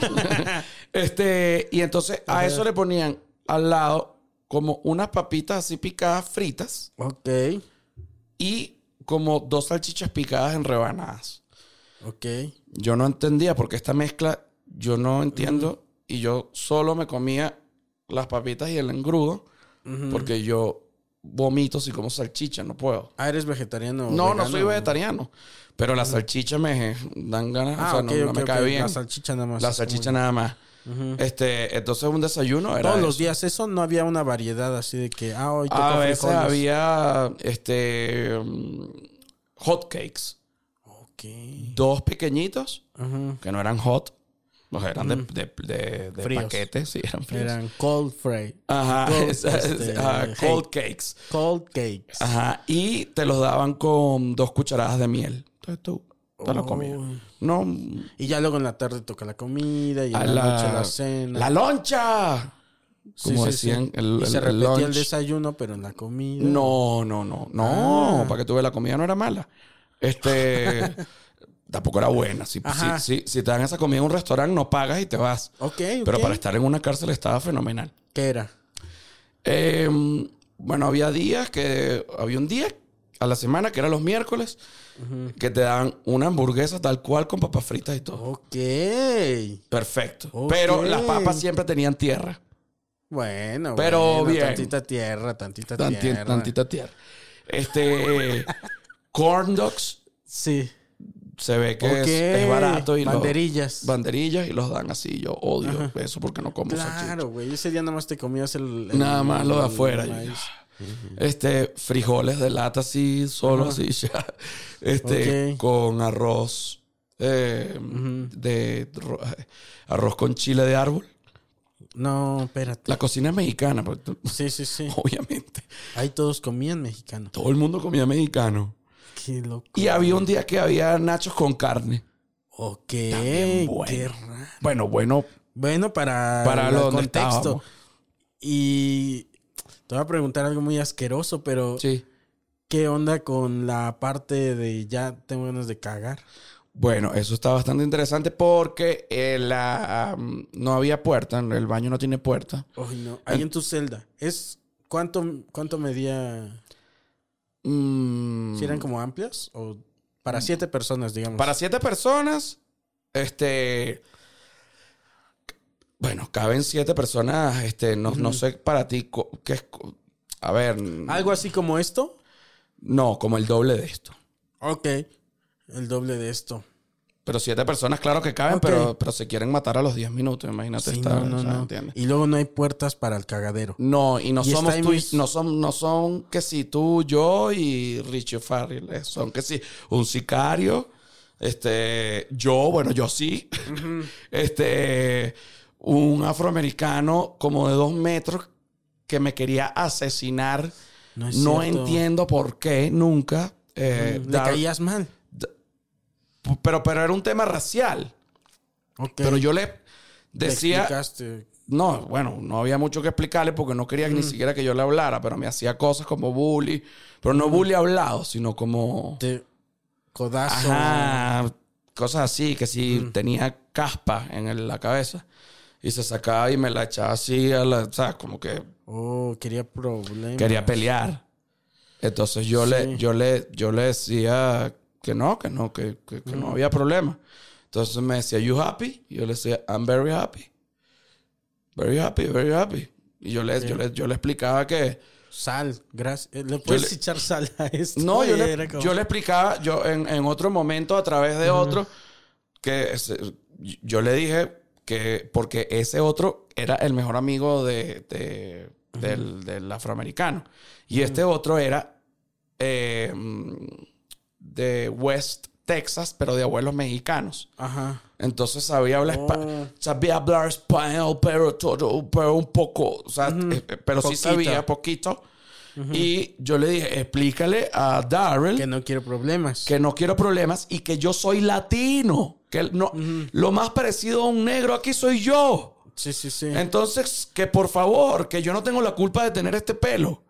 (laughs) (laughs) este, y entonces a eso le ponían al lado como unas papitas así picadas fritas Ok. Y como dos salchichas picadas en rebanadas. Ok. Yo no entendía porque esta mezcla yo no entiendo y yo solo me comía las papitas y el engrudo porque yo vomito si como salchicha, no puedo. Ah, eres vegetariano. No, no vegano? soy vegetariano, pero la salchicha me dan ganas, Ah, o sea, no, no me cae bien. La salchicha nada más. La salchicha nada más. Este, entonces un desayuno era Todos los eso. días eso no había una variedad así de que, ah, hoy toca A veces frijoles. había este mm, hot cakes, Ok. dos pequeñitos que no eran hot, o sea, eran de, de, de- de Fríos. paquete, sí, eran fríos. Eran cold fry. Ajá, Cold, (laughs) este, hey. cold cakes. Cold cakes. Ajá, y te los daban con dos cucharadas de miel. Entonces tú te lo comías. Uy. No, Y ya luego en la tarde toca la comida y en a la, noche la cena. ¡La loncha! Sí, Como sí, sí. decían, el, y se el- repetía el desayuno, pero en la comida. No, no, no, no, Ah. para que tú veas, la comida no era mala. Este, (laughs) tampoco era buena. Si, si, si, te dan esa comida en un restaurante, no pagas y te vas. Ok, Pero para estar en una cárcel estaba fenomenal. ¿Qué era? Eh, bueno, había días que, había un día a la semana, que era los miércoles, que te daban una hamburguesa tal cual con papas fritas y todo. Ok. Perfecto. Pero las papas siempre tenían tierra. Bueno, Pero bueno, bien. Tantita tierra, tantita Tanti- tierra. tantita tierra. Este, (laughs) corn dogs Sí. se ve que es- es, barato y los- Banderillas. banderillas y los dan así. Yo odio eso porque no como. Claro, güey. Ese día nada más te comías el. el- Nada más lo de el Este, frijoles de lata así, solo así (laughs) ya. Este, con arroz eh, de ro- arroz con chile de árbol. No, espérate. La cocina es mexicana, tú- Sí, sí, sí. (laughs) obviamente. Ahí todos comían mexicano. Todo el mundo comía mexicano. Qué loco. Y había un día que había nachos con carne. Ok. Bueno. Qué raro. Bueno, bueno, Bueno, para, Para el contexto. estábamos. Y te voy a preguntar algo muy asqueroso, pero sí. ¿qué onda con la parte de ya tengo ganas de cagar? Bueno, eso está bastante interesante porque eh, la, no había puerta, el baño no tiene puerta. Ay, no. Ahí en tu celda. ¿Es ¿Cuánto, cuánto medía? Mm, ¿Si eran como amplias? ¿O para siete personas, digamos? Para siete personas, este. Bueno, caben siete personas. Este, no, no sé para ti qué es. A ver. ¿Algo así como esto? No, como el doble de esto. Ok. El doble de esto. Pero siete personas, claro que caben, pero, pero se quieren matar a los diez minutos. Imagínate Sí, estar. no, no, no. ¿entiendes? Y luego no hay puertas para el cagadero. No, y no Y somos tú mis- no son, no son que si tú, yo y Richie Farrell. eh, Son que si un sicario. Este, yo, bueno, yo sí. (laughs) este, un afroamericano como de dos metros que me quería asesinar. No entiendo por qué nunca. eh, dar- caías mal. pero, pero era un tema racial. Ok. Pero yo le decía. explicaste. No, bueno, no había mucho que explicarle porque no quería Mm. ni siquiera que yo le hablara, pero me hacía cosas como bully. Pero Mm. no bully hablado, sino como. Te codazo. Ajá, cosas así, que si Mm. tenía caspa en la cabeza. Y se sacaba y me la echaba así, a la, o sea, como que Oh, quería problemas. quería pelear. Entonces yo, Sí. le, yo, le, yo le decía que no, que no, que, que- que Mm. no había problema. Entonces me decía, ¿You happy? Y yo le decía, I'm very happy. Very happy, very happy. Y yo le, yo le, yo le explicaba que. Sal, gracias. Eh, ¿Le puedes le- echar sal a esto? No, yo le, como- yo le explicaba, yo en, en otro momento, a través de otro, que yo le dije que porque ese otro era el mejor amigo de, de- del, del afroamericano. Y este otro era eh, de West Texas, pero de abuelos mexicanos. Ajá. Entonces sabía hablar, Oh. sabía hablar español, pero todo, pero un poco, o sea, eh, eh, pero sí Poquito. Y yo le dije, explícale a Darrell Que que, no quiero problemas. no quiero problemas y que yo soy latino. Que no, lo más parecido a un negro aquí soy yo. Sí, sí, sí. Entonces, que por favor, que yo no tengo la culpa de tener este pelo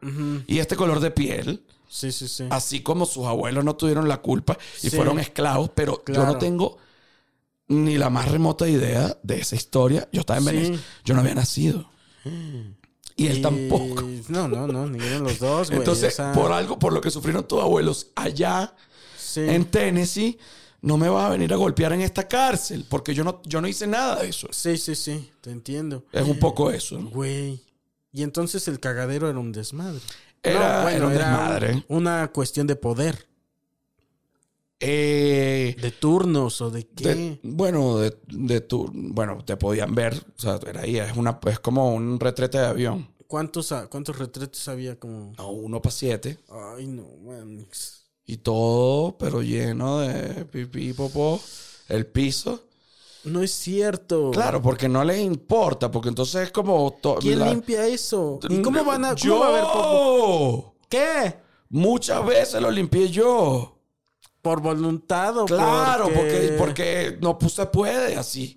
y este color de piel. Sí, sí, sí. Así como sus abuelos no tuvieron la culpa y Sí. fueron esclavos, pero yo no tengo ni la más remota idea de esa historia. Yo estaba en Sí. Venezuela, yo no había nacido. Y él Y- tampoco. No, no, no, ninguno de los dos, güey. Entonces, o sea, por algo, por lo que sufrieron tus abuelos allá sí. en Tennessee, no me vas a venir a golpear en esta cárcel, porque yo no, yo no hice nada de eso. Sí, sí, sí. Te entiendo. Es un poco eso. ¿no? Güey. Y entonces el cagadero era un desmadre. Era- era un desmadre. Una cuestión de poder. Eh, De turnos o de qué. De- bueno, de, de tu, bueno, te podían ver, o sea, era ahí, es, una, es como un retrete de avión. ¿Cuántos, a- ¿Cuántos retretes había como? No, uno para siete. Ay, no, man. Y todo, pero lleno de pipí, popó, el piso. No es cierto. Claro, porque no les importa, porque entonces es como... ¿Quién la- limpia eso? ¿Y cómo van a.? ¡Yo! ¿Cómo va a haber popo? ¿Qué? Muchas veces lo limpié yo. ¿Por voluntad o Claro, porque, porque... porque no pues, se puede así.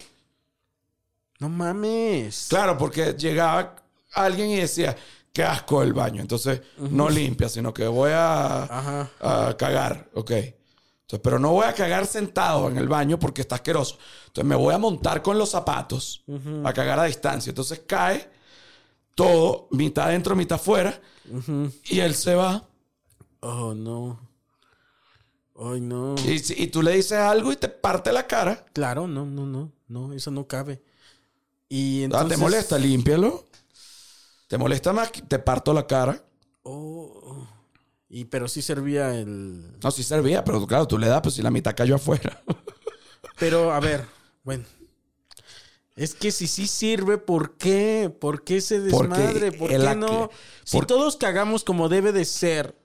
No mames. Claro, porque llegaba alguien y decía, qué asco el baño. Entonces, no limpia, sino que voy a, a cagar. Ok. Entonces, pero no voy a cagar sentado en el baño porque está asqueroso. Entonces, me voy a montar con los zapatos a cagar a distancia. Entonces, cae todo, mitad adentro, mitad afuera. Y él se va. Oh, no. Ay, no. Y, tú le dices algo y te parte la cara. Claro, no, no, no. No, eso no cabe. Y Ah, entonces... ¿Te molesta? Límpialo. ¿Te molesta más? que Te parto la cara. Oh. Y pero sí servía el... No, sí servía, pero claro, tú le das, pues si la mitad cayó afuera. (laughs) Pero, a ver, bueno. Es que si sí sirve, ¿por qué? ¿Por qué Porque desmadre? ¿Por qué no? Si por- todos cagamos como debe de ser.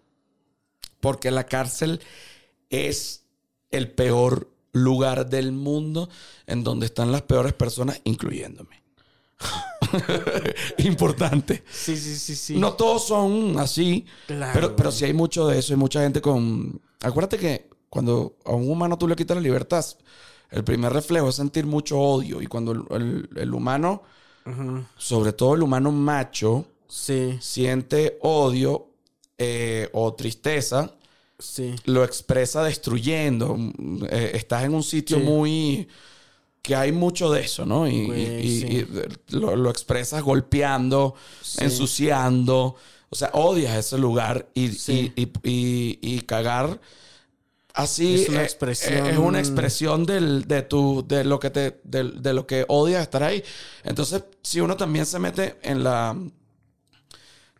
Porque la cárcel es el peor lugar del mundo en donde están las peores personas, incluyéndome. (laughs) Importante. Sí, sí, sí, sí. No todos son así, Claro. pero, pero sí hay mucho de eso. Hay mucha gente con... Acuérdate que cuando a un humano tú le quitas la libertad, el primer reflejo es sentir mucho odio. Y cuando el, el- el humano, sobre todo el humano macho, Sí, siente odio eh, o tristeza, sí. lo expresa destruyendo. Mm, eh, estás en un sitio Sí. muy... que hay mucho de eso, ¿no? Y, Güey, y- sí. y lo, lo expresas golpeando, ensuciando, O sea, odias ese lugar y, y, y- y- y cagar así Es una eh, expresión- eh, es una expresión del, de tu de lo que te de, de lo que odias estar ahí. Entonces, si uno también se mete en la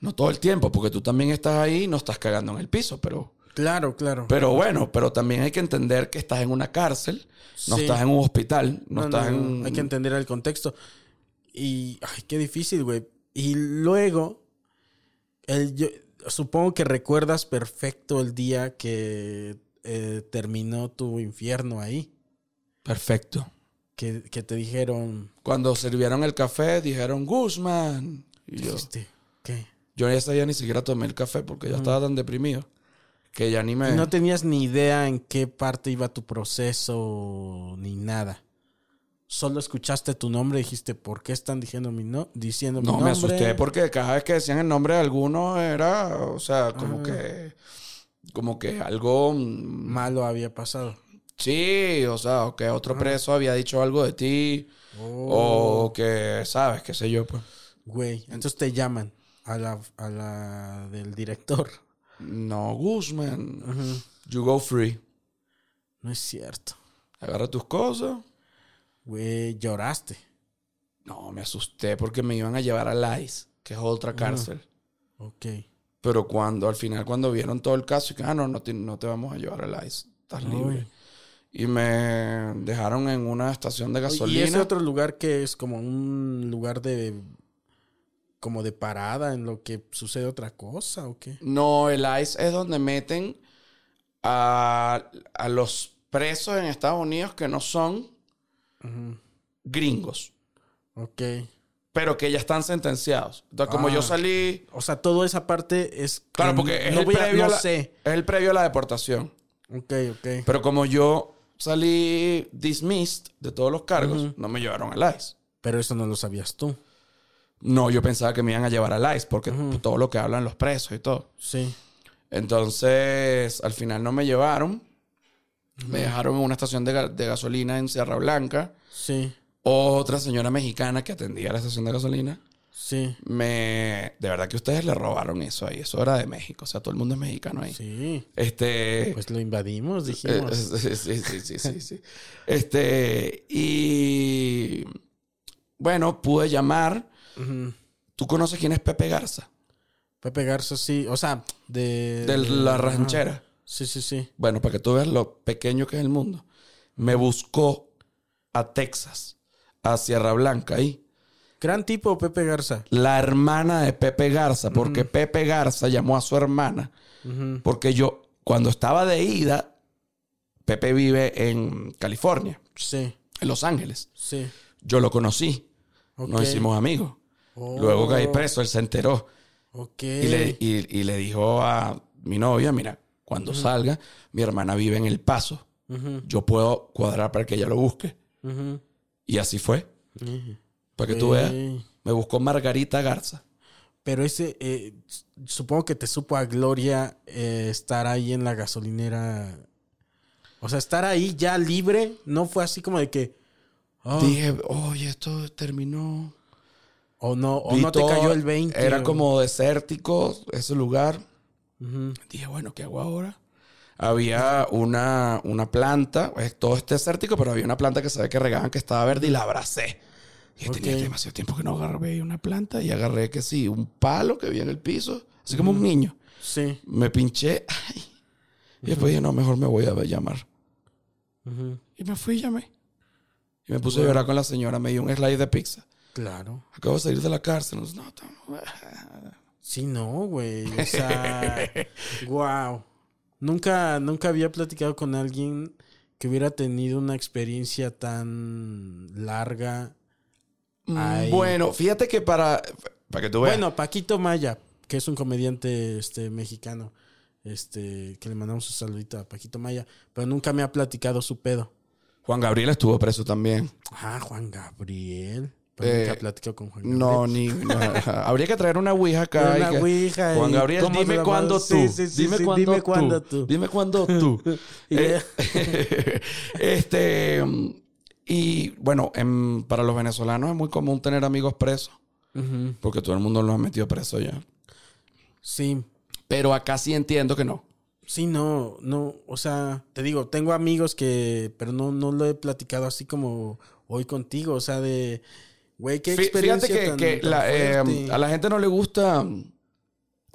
no todo el tiempo, porque tú también estás ahí y no estás cagando en el piso, pero Claro, claro. pero bueno, pero también hay que entender que estás en una cárcel, no Sí. estás en un hospital, no, No, estás no, en Hay que entender el contexto. Y, ay, qué difícil, güey. Y luego, el, yo, supongo que recuerdas perfecto el día que eh, terminó tu infierno ahí. Perfecto. Que, que te dijeron, Cuando sirvieron el café, dijeron Guzmán. Y yo, ¿qué? yo ese día ni siquiera tomé el café porque ya estaba tan deprimido que ya ni me. No tenías ni idea en qué parte iba tu proceso ni nada. Solo escuchaste tu nombre y dijiste, ¿por qué están diciendo mi, no diciendo mi No, nombre? me asusté porque cada vez que decían el nombre de alguno era, o sea, como Ah. que. Como que algo. mm, Malo había pasado. Sí, o sea, o que otro preso había dicho algo de ti. Oh. O que, ¿sabes? Qué sé yo, pues. Güey, entonces te llaman a la, a la del director. No, Guzmán. You go free. No es cierto. Agarra tus cosas. Güey, lloraste. No, me asusté porque me iban a llevar al ICE, que es otra cárcel. Ok. Pero cuando, al final, cuando vieron todo el caso, y que, ah, no, no te, no te vamos a llevar al ICE. Estás libre. Y me dejaron en una estación de gasolina. ¿Y ese otro lugar que es como un lugar de... como de parada en lo que sucede otra cosa o qué? No, el ICE es donde meten a, a los presos en Estados Unidos que no son gringos, Ok. pero que ya están sentenciados. Entonces, como Ah. yo salí... O sea, toda esa parte es... Claro, que porque es, no el previo a no la, sé. es el previo a la deportación. Ok, ok. Pero como yo salí dismissed de todos los cargos, no me llevaron al ICE. Pero eso no lo sabías tú. No, yo pensaba que me iban a llevar al ICE porque todo lo que hablan los presos y todo. Sí. Entonces, al final no me llevaron. Me dejaron en una estación de, ga- de gasolina en Sierra Blanca. Sí. Otra señora mexicana que atendía la estación de gasolina. Sí. Me... De verdad que ustedes le robaron eso ahí. Eso era de México. O sea, todo el mundo es mexicano ahí. Sí. Este... Pues lo invadimos, Eh, dijimos. (laughs) sí, sí, sí, sí, sí, sí. Este, y bueno, pude llamar. ¿Tú conoces quién es Pepe Garza? Pepe Garza, sí. O sea, de... De la ranchera. Sí, sí, sí. Bueno, para que tú veas lo pequeño que es el mundo. Me buscó a Texas, a Sierra Blanca, ahí. Gran tipo, Pepe Garza. La hermana de Pepe Garza, porque Pepe Garza llamó a su hermana. Porque yo, cuando estaba de ida, Pepe vive en California, Sí, en Los Ángeles. sí. Yo lo conocí. Nos hicimos amigos. Oh, Luego caí preso, él se enteró. Y, le, y- y le dijo a mi novia, mira, cuando salga, mi hermana vive en El Paso. Yo puedo cuadrar para que ella lo busque. Y así fue. Para que tú veas. Me buscó Margarita Garza. Pero ese, eh, supongo que te supo a gloria eh, estar ahí en la gasolinera. O sea, estar ahí ya libre, no fue así como de que. oh, Dije, oye, esto terminó. O no, o no te cayó el 20. Era o- como desértico ese lugar. Ujú, Dije, bueno, ¿qué hago ahora? Había una, una planta, es- todo es desértico, pero había una planta que se ve que regaban que estaba verde y la abracé. Y Ok. tenía demasiado tiempo que no agarré una planta y agarré que sí, un palo que había en el piso, así como un niño. Sí. Me pinché ay, y después dije, no, mejor me voy a llamar. Y me fui y llamé. Y me puse a llorar con la señora, me dio un slide de pizza. Claro. Acabo de salir de la cárcel. No, estamos- Sí, no, güey. O sea, (laughs) wow. Nunca, nunca había platicado con alguien que hubiera tenido una experiencia tan larga. Mm, Bueno, fíjate que para, para que tú veas. Bueno, Paquito Maya, que es un comediante este, mexicano, este, que le mandamos un saludito a Paquito Maya, pero nunca me ha platicado su pedo. Juan Gabriel estuvo preso también. Ah, Juan Gabriel. Pero Eh, nunca he platicado con Juan Gabriel. (laughs) No, ni. (laughs) no. Habría que traer una ouija acá. Una que- ouija Juan Gabriel, ¿cómo se dime cuándo tú. sí, sí, dime sí, cuándo dime tú. cuándo tú. Dime cuándo tú. (laughs) Eh, este. Y bueno, en- para los venezolanos es muy común tener amigos presos. Porque todo el mundo los ha metido preso ya. Sí. Pero acá sí entiendo que no. Sí, no, no, o sea, te digo, tengo amigos que, pero no, no lo he platicado así como hoy contigo, o sea, de, güey, qué experiencia Fíjate que, tan- que tan la, eh, a la gente no le gusta,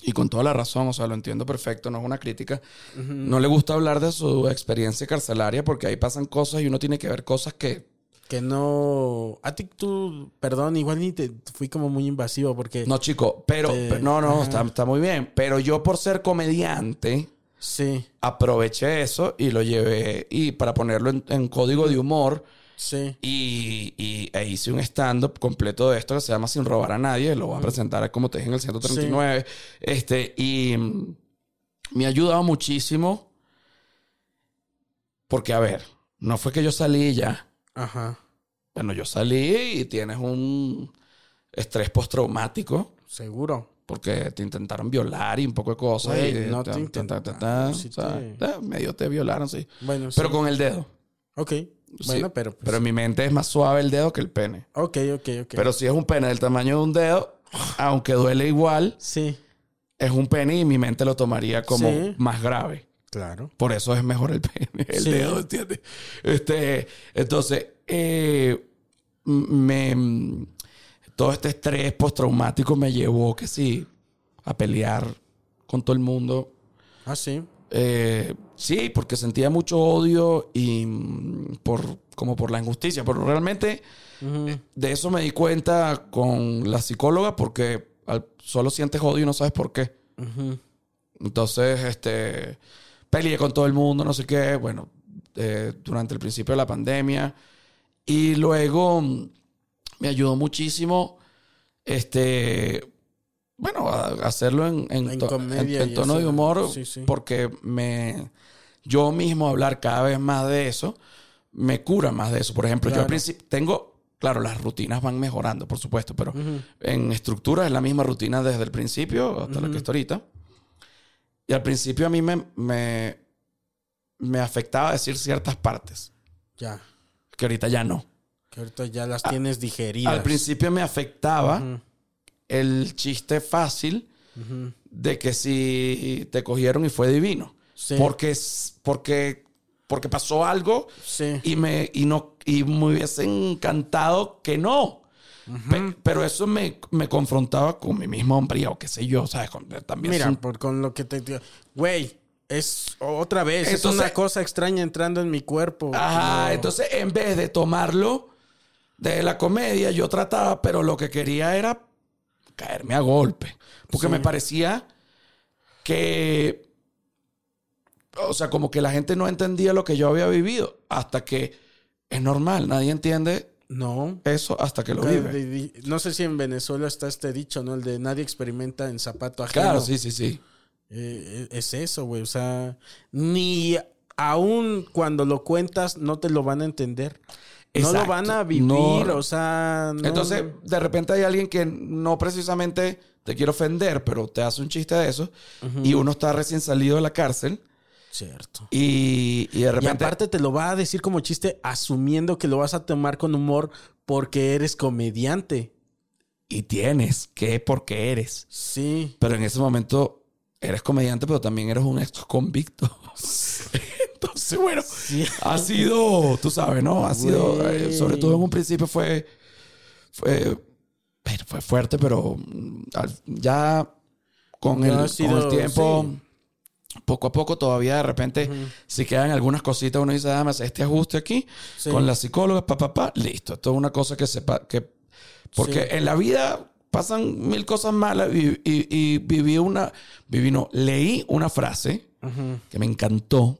y con toda la razón, o sea, lo entiendo perfecto, no es una crítica, no le gusta hablar de su experiencia carcelaria porque ahí pasan cosas y uno tiene que ver cosas que... Que no, a ti tú, perdón, igual ni te fui como muy invasivo porque, No, chico, pero... Te- pero- no, no, está, está muy bien. Pero yo por ser comediante sí, aproveché eso y lo llevé y para ponerlo en, en código de humor sí, y, y e hice un stand-up completo de esto que se llama Sin robar a nadie. Lo voy a presentar como te dije en el 139. Este, y me ha ayudado muchísimo porque, a ver, no fue que yo salí y ya. ajá, Bueno, yo salí y tienes un estrés postraumático seguro. porque te intentaron violar y un poco de cosas. Güey, y no ta- te ta- ta- ta- intentaron, ta, sí te- ta, medio te violaron, sí. Bueno, Pero sí. con el dedo. Ok, Sí, bueno, pero, pues, pero en mi mente es más suave el dedo que el pene. ok, ok, ok. Pero si es un pene del tamaño de un dedo, aunque duele igual, sí, es un pene y mi mente lo tomaría como Sí. más grave. claro. Por eso es mejor el pene, el Sí. dedo, ¿entiendes? Este, entonces, eh, me, todo este estrés postraumático me llevó, que sí, a pelear con todo el mundo. Ah, sí, Eh, sí, porque sentía mucho odio y mm, por, como por la injusticia. Pero realmente de eso me di cuenta con la psicóloga porque al- solo sientes odio y no sabes por qué. Entonces, este, peleé con todo el mundo, no sé qué, bueno, eh, durante el principio de la pandemia. Y luego mm, me ayudó muchísimo, este, bueno, a, hacerlo en, en, En to- tono de humor, Sí, sí. porque me, yo mismo hablar cada vez más de eso, me cura más de eso. Por ejemplo, yo al principio tengo, claro, las rutinas van mejorando, por supuesto, pero en estructura es la misma rutina desde el principio hasta la que está ahorita. Y al principio a mí me, me, me afectaba decir ciertas partes, ya. que ahorita ya no. Que ahorita ya las tienes digeridas. Al principio me afectaba el chiste fácil de que si te cogieron y fue divino. Sí. Porque, porque, porque pasó algo Sí. y me, y no, y me hubiese encantado que no. Pe- pero eso me, me confrontaba con mi misma hombría o qué sé yo, ¿sabes? Con- También Mira, es un- por, con lo que te digo. Güey, es otra vez. es una cosa extraña entrando en mi cuerpo. Ajá, No. entonces en vez de tomarlo de la comedia, yo trataba, pero lo que quería era caerme a golpe. Porque me parecía que, o sea, como que la gente no entendía lo que yo había vivido. Hasta que es normal, nadie entiende No. eso hasta que lo De- vive. no sé si en Venezuela está este dicho, ¿no? El de nadie experimenta en zapato ajeno. Claro, sí, sí, sí. Eh, es eso, güey. O sea, ni aún cuando lo cuentas no te lo van a entender. No lo van a vivir, No. o sea... no- Entonces, de repente hay alguien que no precisamente te quiere ofender, pero te hace un chiste de eso. Y uno está recién salido de la cárcel. Cierto. Y, y de Y repente. aparte te lo va a decir como chiste asumiendo que lo vas a tomar con humor porque eres comediante. y tienes que porque eres. Sí. Pero en ese momento eres comediante, pero también eres un ex convicto. (laughs) Entonces, bueno, ha sido, tú sabes, ¿no? Ha sido, eh, sobre todo en un principio fue, fue, pero fue fuerte, pero mm, ya con, el, con el tiempo, sí. Poco a poco, todavía de repente, si quedan algunas cositas, uno dice, dame este ajuste aquí, Sí. con la psicóloga, pa, pa, pa, listo. Esto es una cosa que sepa, que, porque Sí. en la vida pasan mil cosas malas y, y- y viví una, viví, no, leí una frase que me encantó.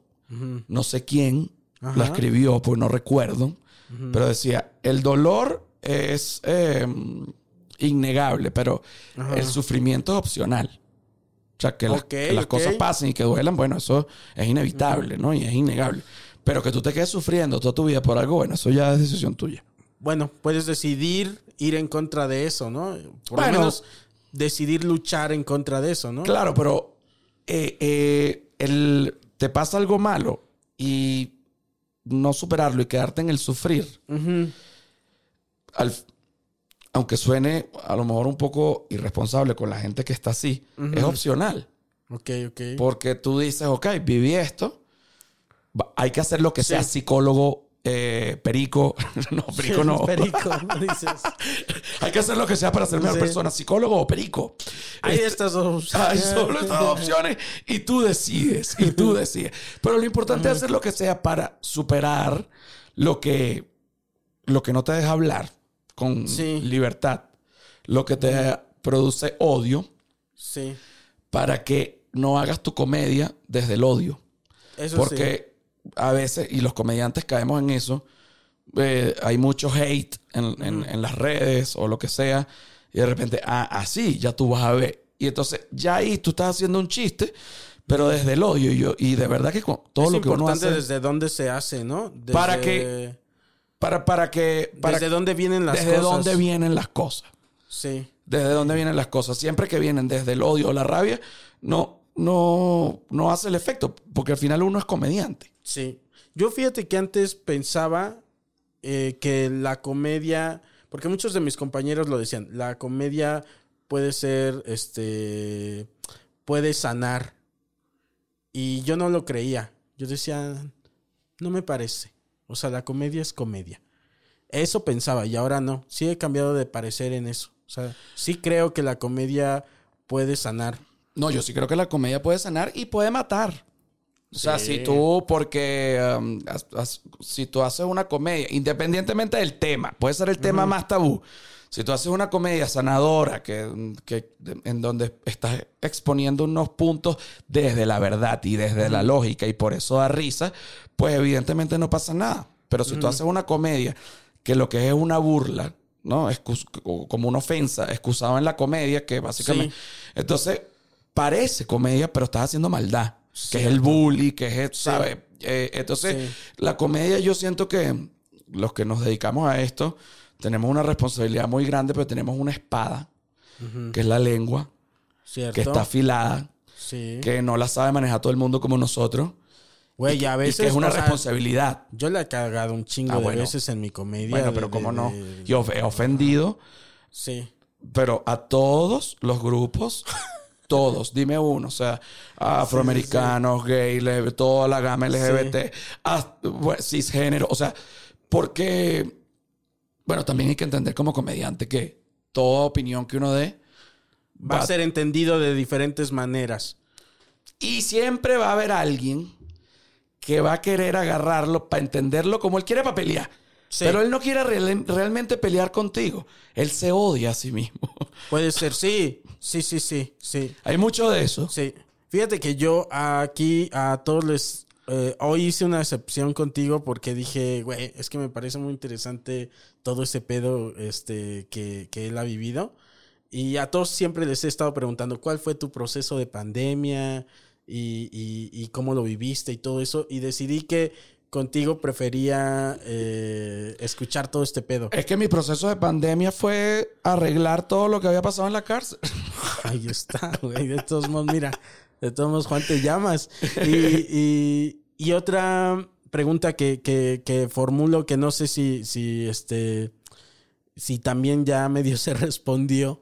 No sé quién la escribió, pues no recuerdo. Pero decía, el dolor es eh, innegable, pero el sufrimiento es opcional. O sea, que, las- que cosas pasen y que duelan, bueno, eso es inevitable, ¿no? Y es innegable. Pero que tú te quedes sufriendo toda tu vida por algo, bueno, eso ya es decisión tuya. Bueno, puedes decidir ir en contra de eso, ¿no? Por Bueno. lo menos decidir luchar en contra de eso, ¿no? Claro, pero eh, eh, el, te pasa algo malo y no superarlo y quedarte en el sufrir. Al- aunque suene a lo mejor un poco irresponsable con la gente que está así, es opcional. Ok, ok. Porque tú dices, ok, viví esto, hay que hacer lo que sea psicólogo, eh, perico, (laughs) no, perico no. (laughs) Perico, ¿no dices. (laughs) hay que hacer lo que sea para ser mejor Sí. persona, psicólogo o perico. Hay Este, estas dos. Hay solo estas opciones y tú decides, y tú decides. Pero lo importante es hacer lo que sea para superar lo que, lo que no te deja hablar con Sí. libertad, lo que te produce odio, Sí. para que no hagas tu comedia desde el odio. Eso Porque a veces, y los comediantes caemos en eso, eh, hay mucho hate en, en- en las redes o lo que sea, y de repente, ah, así, ya tú vas a ver. Y entonces, ya ahí tú estás haciendo un chiste, pero desde el odio. Y, yo, y de verdad que con todo es lo que uno importante desde dónde se hace, ¿no? Desde- Para que- Para, para que. Para, desde dónde vienen las desde cosas. dónde vienen las cosas. Sí. Desde dónde vienen las cosas. Siempre que vienen desde el odio o la rabia, no, no, no hace el efecto. Porque al final uno es comediante. Sí. Yo fíjate que antes pensaba eh, que la comedia, porque muchos de mis compañeros lo decían, la comedia puede ser, este, puede sanar. Y yo no lo creía. Yo decía, no me parece. O sea, la comedia es comedia. Eso pensaba y ahora no. Sí he cambiado de parecer en eso. O sea, sí creo que la comedia puede sanar. No, yo sí creo que la comedia puede sanar y puede matar. O sea, Sí. si tú, porque um, has- has- si tú haces una comedia, independientemente del tema, puede ser el tema más tabú. Si tú haces una comedia sanadora que, que- en donde estás exponiendo unos puntos desde la verdad y desde la lógica y por eso da risa, pues evidentemente no pasa nada. Pero si tú haces una comedia que lo que es una burla, ¿no? Excus- como una ofensa, excusado en la comedia, que básicamente... Sí. Entonces, parece comedia, pero estás haciendo maldad. Que es el bully, que es, ¿sabes? Eh, entonces, la comedia yo siento que los que nos dedicamos a esto tenemos una responsabilidad muy grande, pero tenemos una espada, que es la lengua, ¿Cierto? que está afilada, Sí. que no la sabe manejar todo el mundo como nosotros. Güey, y, a y veces. que es una o sea, responsabilidad. Yo le he cagado un chingo Ah, de bueno. veces en mi comedia. Bueno, pero de- cómo no. de- Yo he ofendido, Sí. pero a todos los grupos, (laughs) todos, dime uno, o sea, afroamericanos, gays, le- toda la gama LGBT, bueno, cisgénero, o sea, porque, bueno, también hay que entender como comediante que toda opinión que uno dé Va a ser entendido de diferentes maneras. y siempre va a haber alguien que va a querer agarrarlo para entenderlo como él quiere para pelear. Sí. Pero él no quiere real- realmente pelear contigo. Él se odia a sí mismo. (laughs) Puede ser, sí. Sí, sí, sí, sí. Hay mucho de eso. Sí. Fíjate que yo aquí a todos les. Eh, hoy hice una excepción contigo porque dije, güey, es que me parece muy interesante todo ese pedo este, que, que él ha vivido. Y a todos siempre les he estado preguntando cuál fue tu proceso de pandemia y, y- y cómo lo viviste y todo eso. Y decidí que contigo prefería eh, escuchar todo este pedo. Es que mi proceso de pandemia fue arreglar todo lo que había pasado en la cárcel. (laughs) Ahí está, güey. De todos modos, mira, de todos modos, Juan, te llamas. Y, y- y otra pregunta que, que- que formulo, que no sé si, si, este, si también ya medio (laughs) se respondió,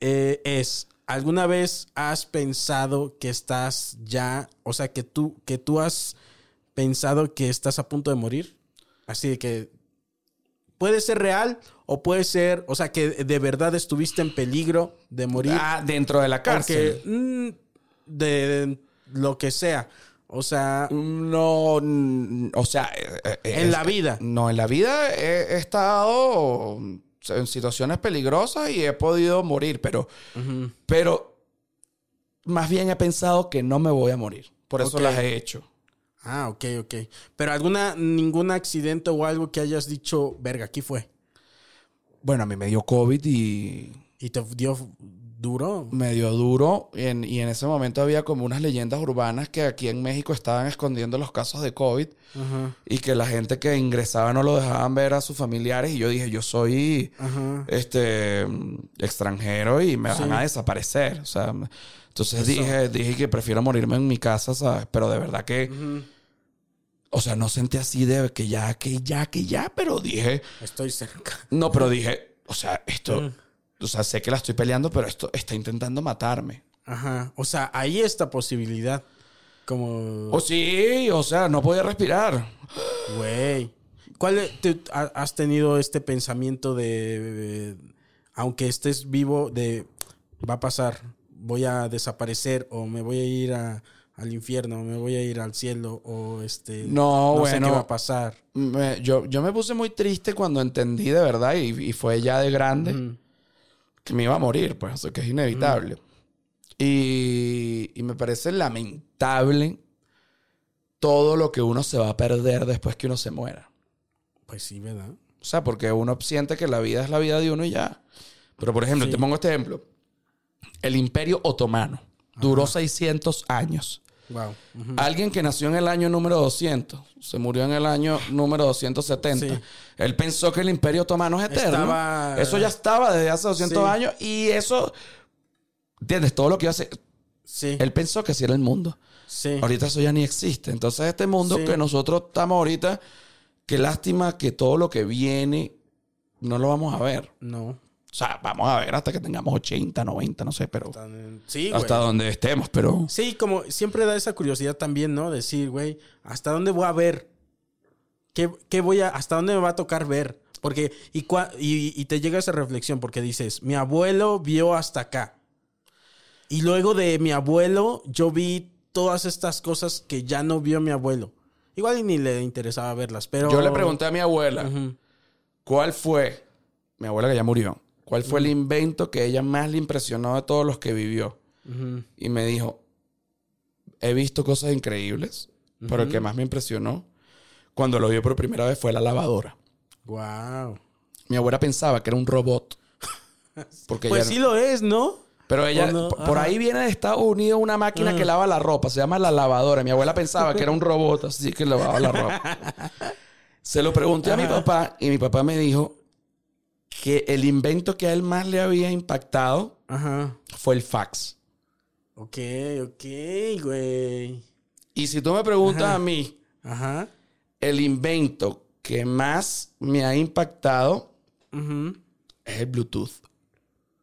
eh, es, ¿alguna vez has pensado que estás ya, o sea, que tú, que tú has pensado que estás a punto de morir? Así de que puede ser real o puede ser, o sea, que de verdad estuviste en peligro de morir. Ah, dentro de la cárcel. Porque, mm, de lo que sea. O sea, No, o sea, eh, eh, En es- la vida. No, en la vida he, he estado en situaciones peligrosas y he podido morir, pero, pero más bien he pensado que no me voy a morir. Por eso las he hecho. ah, ok, ok. Pero alguna, ningún accidente o algo que hayas dicho, verga, aquí fue. Bueno, a mí me dio COVID y Y te dio duro. me dio duro. Y en, y en ese momento había como unas leyendas urbanas que aquí en México estaban escondiendo los casos de COVID. Ajá, y que la gente que ingresaba no lo dejaban ver a sus familiares y yo dije yo soy ajá. este mm, extranjero y me Sí. van a desaparecer o sea entonces dije dije que prefiero morirme en mi casa sabes pero de verdad que o sea no sentí así de que ya que ya que ya pero dije Estoy cerca. no pero dije o sea, esto, o sea, sé que la estoy peleando, pero esto está intentando matarme. Ajá. O sea, hay esta posibilidad. Como. O sí, o sea, no podía respirar. Güey. ¿Cuál te- has tenido este pensamiento de, aunque estés vivo, de va a pasar, voy a desaparecer o me voy a ir a- al infierno, o me voy a ir al cielo o este No, sé bueno. qué va a pasar. Me- yo, yo me puse muy triste cuando entendí de verdad, y, y fue ya de grande, que me iba a morir, pues, o sea, que es inevitable. Y, y me parece lamentable todo lo que uno se va a perder después que uno se muera. Pues sí, ¿verdad? O sea, porque uno siente que la vida es la vida de uno y ya. Pero, por ejemplo, Sí. te pongo este ejemplo. El Imperio Otomano duró 600 años. Wow. Alguien que nació en el año número 200, se murió en el año número 270. Sí. Él pensó que el Imperio Otomano es eterno. Estaba- Eso ya estaba desde hace 200 Sí. años y eso, ¿entiendes? Todo lo que iba a hacer. Sí. Él pensó que así era el mundo. sí. Ahorita eso ya ni existe. Entonces, este mundo que nosotros estamos ahorita, qué lástima que todo lo que viene no lo vamos a ver. No. O sea, vamos a ver hasta que tengamos 80, 90, no sé, pero Sí, hasta güey. donde estemos, pero Sí, como siempre da esa curiosidad también, ¿no? Decir, güey, ¿hasta dónde voy a ver? ¿Qué, qué voy a, hasta dónde me va a tocar ver? Porque, y, cua- y, y te llega esa reflexión porque dices, mi abuelo vio hasta acá. Y luego de mi abuelo, yo vi todas estas cosas que ya no vio mi abuelo. Igual ni le interesaba verlas, pero... yo le pregunté a mi abuela. ¿cuál fue, mi abuela que ya murió, cuál fue el invento que ella más le impresionó de todos los que vivió? Y me dijo, he visto cosas increíbles, pero el que más me impresionó cuando lo vio por primera vez fue la lavadora. Wow. Mi abuela pensaba que era un robot. (laughs) Porque Pues sí lo es, ¿no? Pero ella, por ahí viene de Estados Unidos una máquina que lava la ropa, se llama la lavadora. Mi abuela pensaba que era un robot, así que lavaba la ropa. (laughs) Se lo pregunté a mi papá y mi papá me dijo que el invento que a él más le había impactado Ajá. fue el fax. Ok, ok, güey. Y si tú me preguntas a mí, Ajá. el invento que más me ha impactado es el Bluetooth.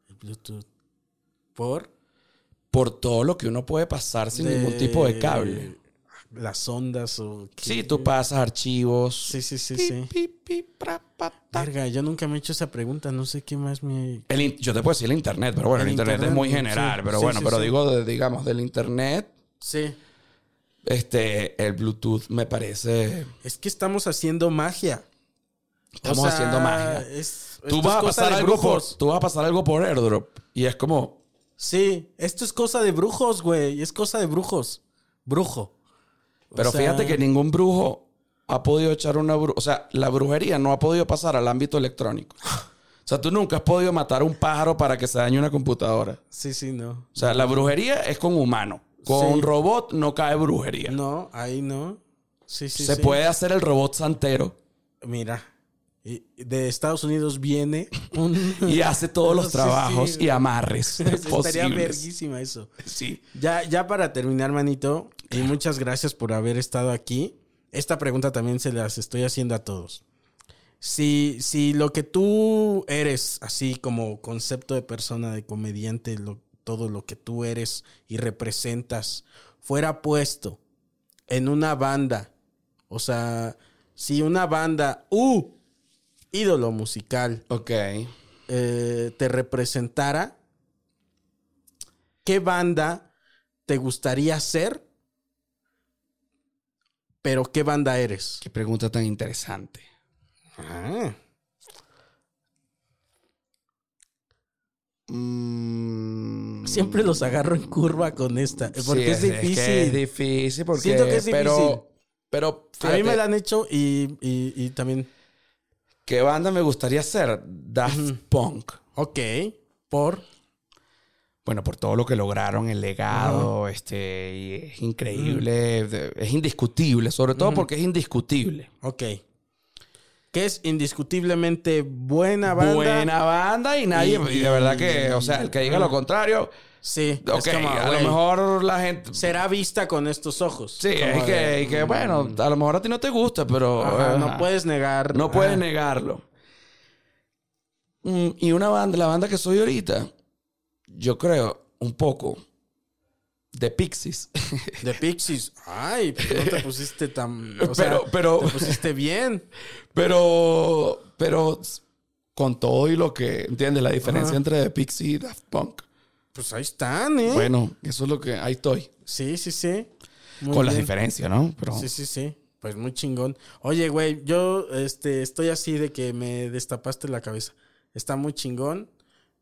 El Bluetooth. ¿Por? Por todo lo que uno puede pasar sin ningún tipo de cable. Las ondas o... qué? Sí, tú pasas archivos. Sí, sí, sí, Pi, sí. pi, pi, pra, pa. Verga, yo nunca me he hecho esa pregunta. No sé qué más me... El yo te puedo decir el internet, pero bueno, el, El internet, internet, es muy sí. general. Pero Sí, bueno, sí, pero digo, de- digamos, del internet, Sí. este, el Bluetooth me parece. Es que estamos haciendo magia. Estamos O sea, haciendo magia. es- Tú vas, a pasar algo por, tú vas a pasar algo por airdrop. Y es como. Sí, esto es cosa de brujos, güey. Es cosa de brujos. Brujo. O Pero sea, fíjate que ningún brujo ha podido echar una bruja. O sea, la brujería no ha podido pasar al ámbito electrónico. (laughs) O sea, tú nunca has podido matar a un pájaro para que se dañe una computadora. Sí, sí, no. O sea, la brujería es con humano. Con Sí. robot no cae brujería. No, ahí no. Sí, sí, Se sí. puede hacer el robot santero Mira, de Estados Unidos viene (laughs) un... y hace todos los (laughs) trabajos sí. y amarres (laughs) Estaría verguísima eso. Sí. Ya, ya para terminar, manito, y muchas gracias por haber estado aquí. Esta pregunta también se las estoy haciendo a todos. Si, si lo que tú eres, así como concepto de persona, de comediante, lo- todo lo que tú eres y representas, fuera puesto en una banda, o sea, si una banda, ¡uh! Ídolo musical, Ok. eh, te representara, ¿qué banda te gustaría ser? Pero ¿qué banda eres? Qué pregunta tan interesante. Ah, Mm, siempre los agarro en curva con esta. Porque es difícil. es difícil porque... Siento que es Pero, difícil. pero A mí me la han hecho y, y- y también. ¿Qué banda me gustaría ser? Daft Punk. Ok. Por. Bueno, por todo lo que lograron, el legado, este, y es increíble, es indiscutible, sobre todo porque es indiscutible. Ok. Que es indiscutiblemente buena banda. Buena banda y nadie, Y- y de verdad que, o sea, el que diga lo contrario, Sí. es ok, como, a lo mejor la gente, Será vista con estos ojos. sí, es que, de, y que, bueno, a lo mejor a ti no te gusta, pero ajá, ajá, no puedes negar. no puedes ajá. negarlo. Mm, y una banda, la banda que soy ahorita, yo creo un poco de Pixies. (laughs) De Pixies. Ay, pues no te pusiste tan. O sea, Pero- pero- Te pusiste bien. (laughs) pero, pero con todo y lo que, ¿entiendes? La diferencia entre The Pixies y Daft Punk. Pues ahí están, ¿eh? Bueno, eso es lo que, ahí estoy. Sí, sí, sí. Muy con las bien. diferencias, ¿no? Pero Sí, sí, sí. Pues muy chingón. Oye, güey, yo este, estoy así de que me destapaste la cabeza. Está muy chingón.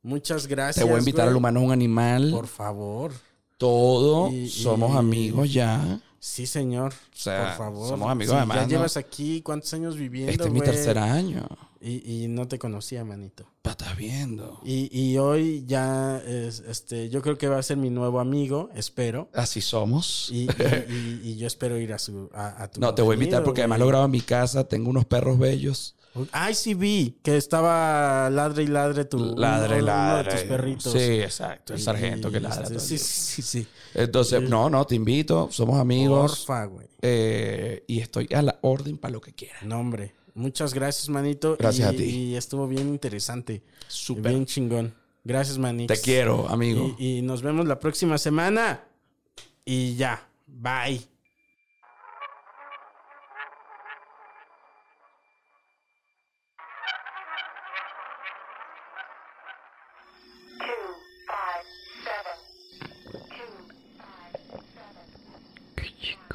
Muchas gracias. te voy a invitar güey. al humano es un animal. Por favor. todo. Y- somos y- amigos ya. Sí, señor. O sea, por favor. somos amigos Sí, además, Ya ¿no? llevas aquí cuántos años viviendo, Este es mi tercer año. Y, y no te conocía, manito. Pa, Estás viendo. Y, y hoy ya, es, este, yo creo que va a ser mi nuevo amigo, espero. Así somos. Y, (laughs) yo espero ir a su a, a tu no, te voy a invitar porque además lo grabo en mi casa. Tengo unos perros bellos. Ay, sí vi que estaba ladre y ladre tu Ladre, uno- uno ladre. de tus perritos. Sí, exacto. El Y- sargento que ladra. sí, sí, sí, sí. Entonces, no, no, te invito. Somos amigos. Porfa, güey. eh, y estoy a la orden para lo que quieras. No, hombre. Muchas gracias, manito. Gracias Y- a ti. Y estuvo bien interesante. Súper. Bien chingón. Gracias, manito. Te quiero, amigo. Y, y nos vemos la próxima semana. Y ya. Bye. two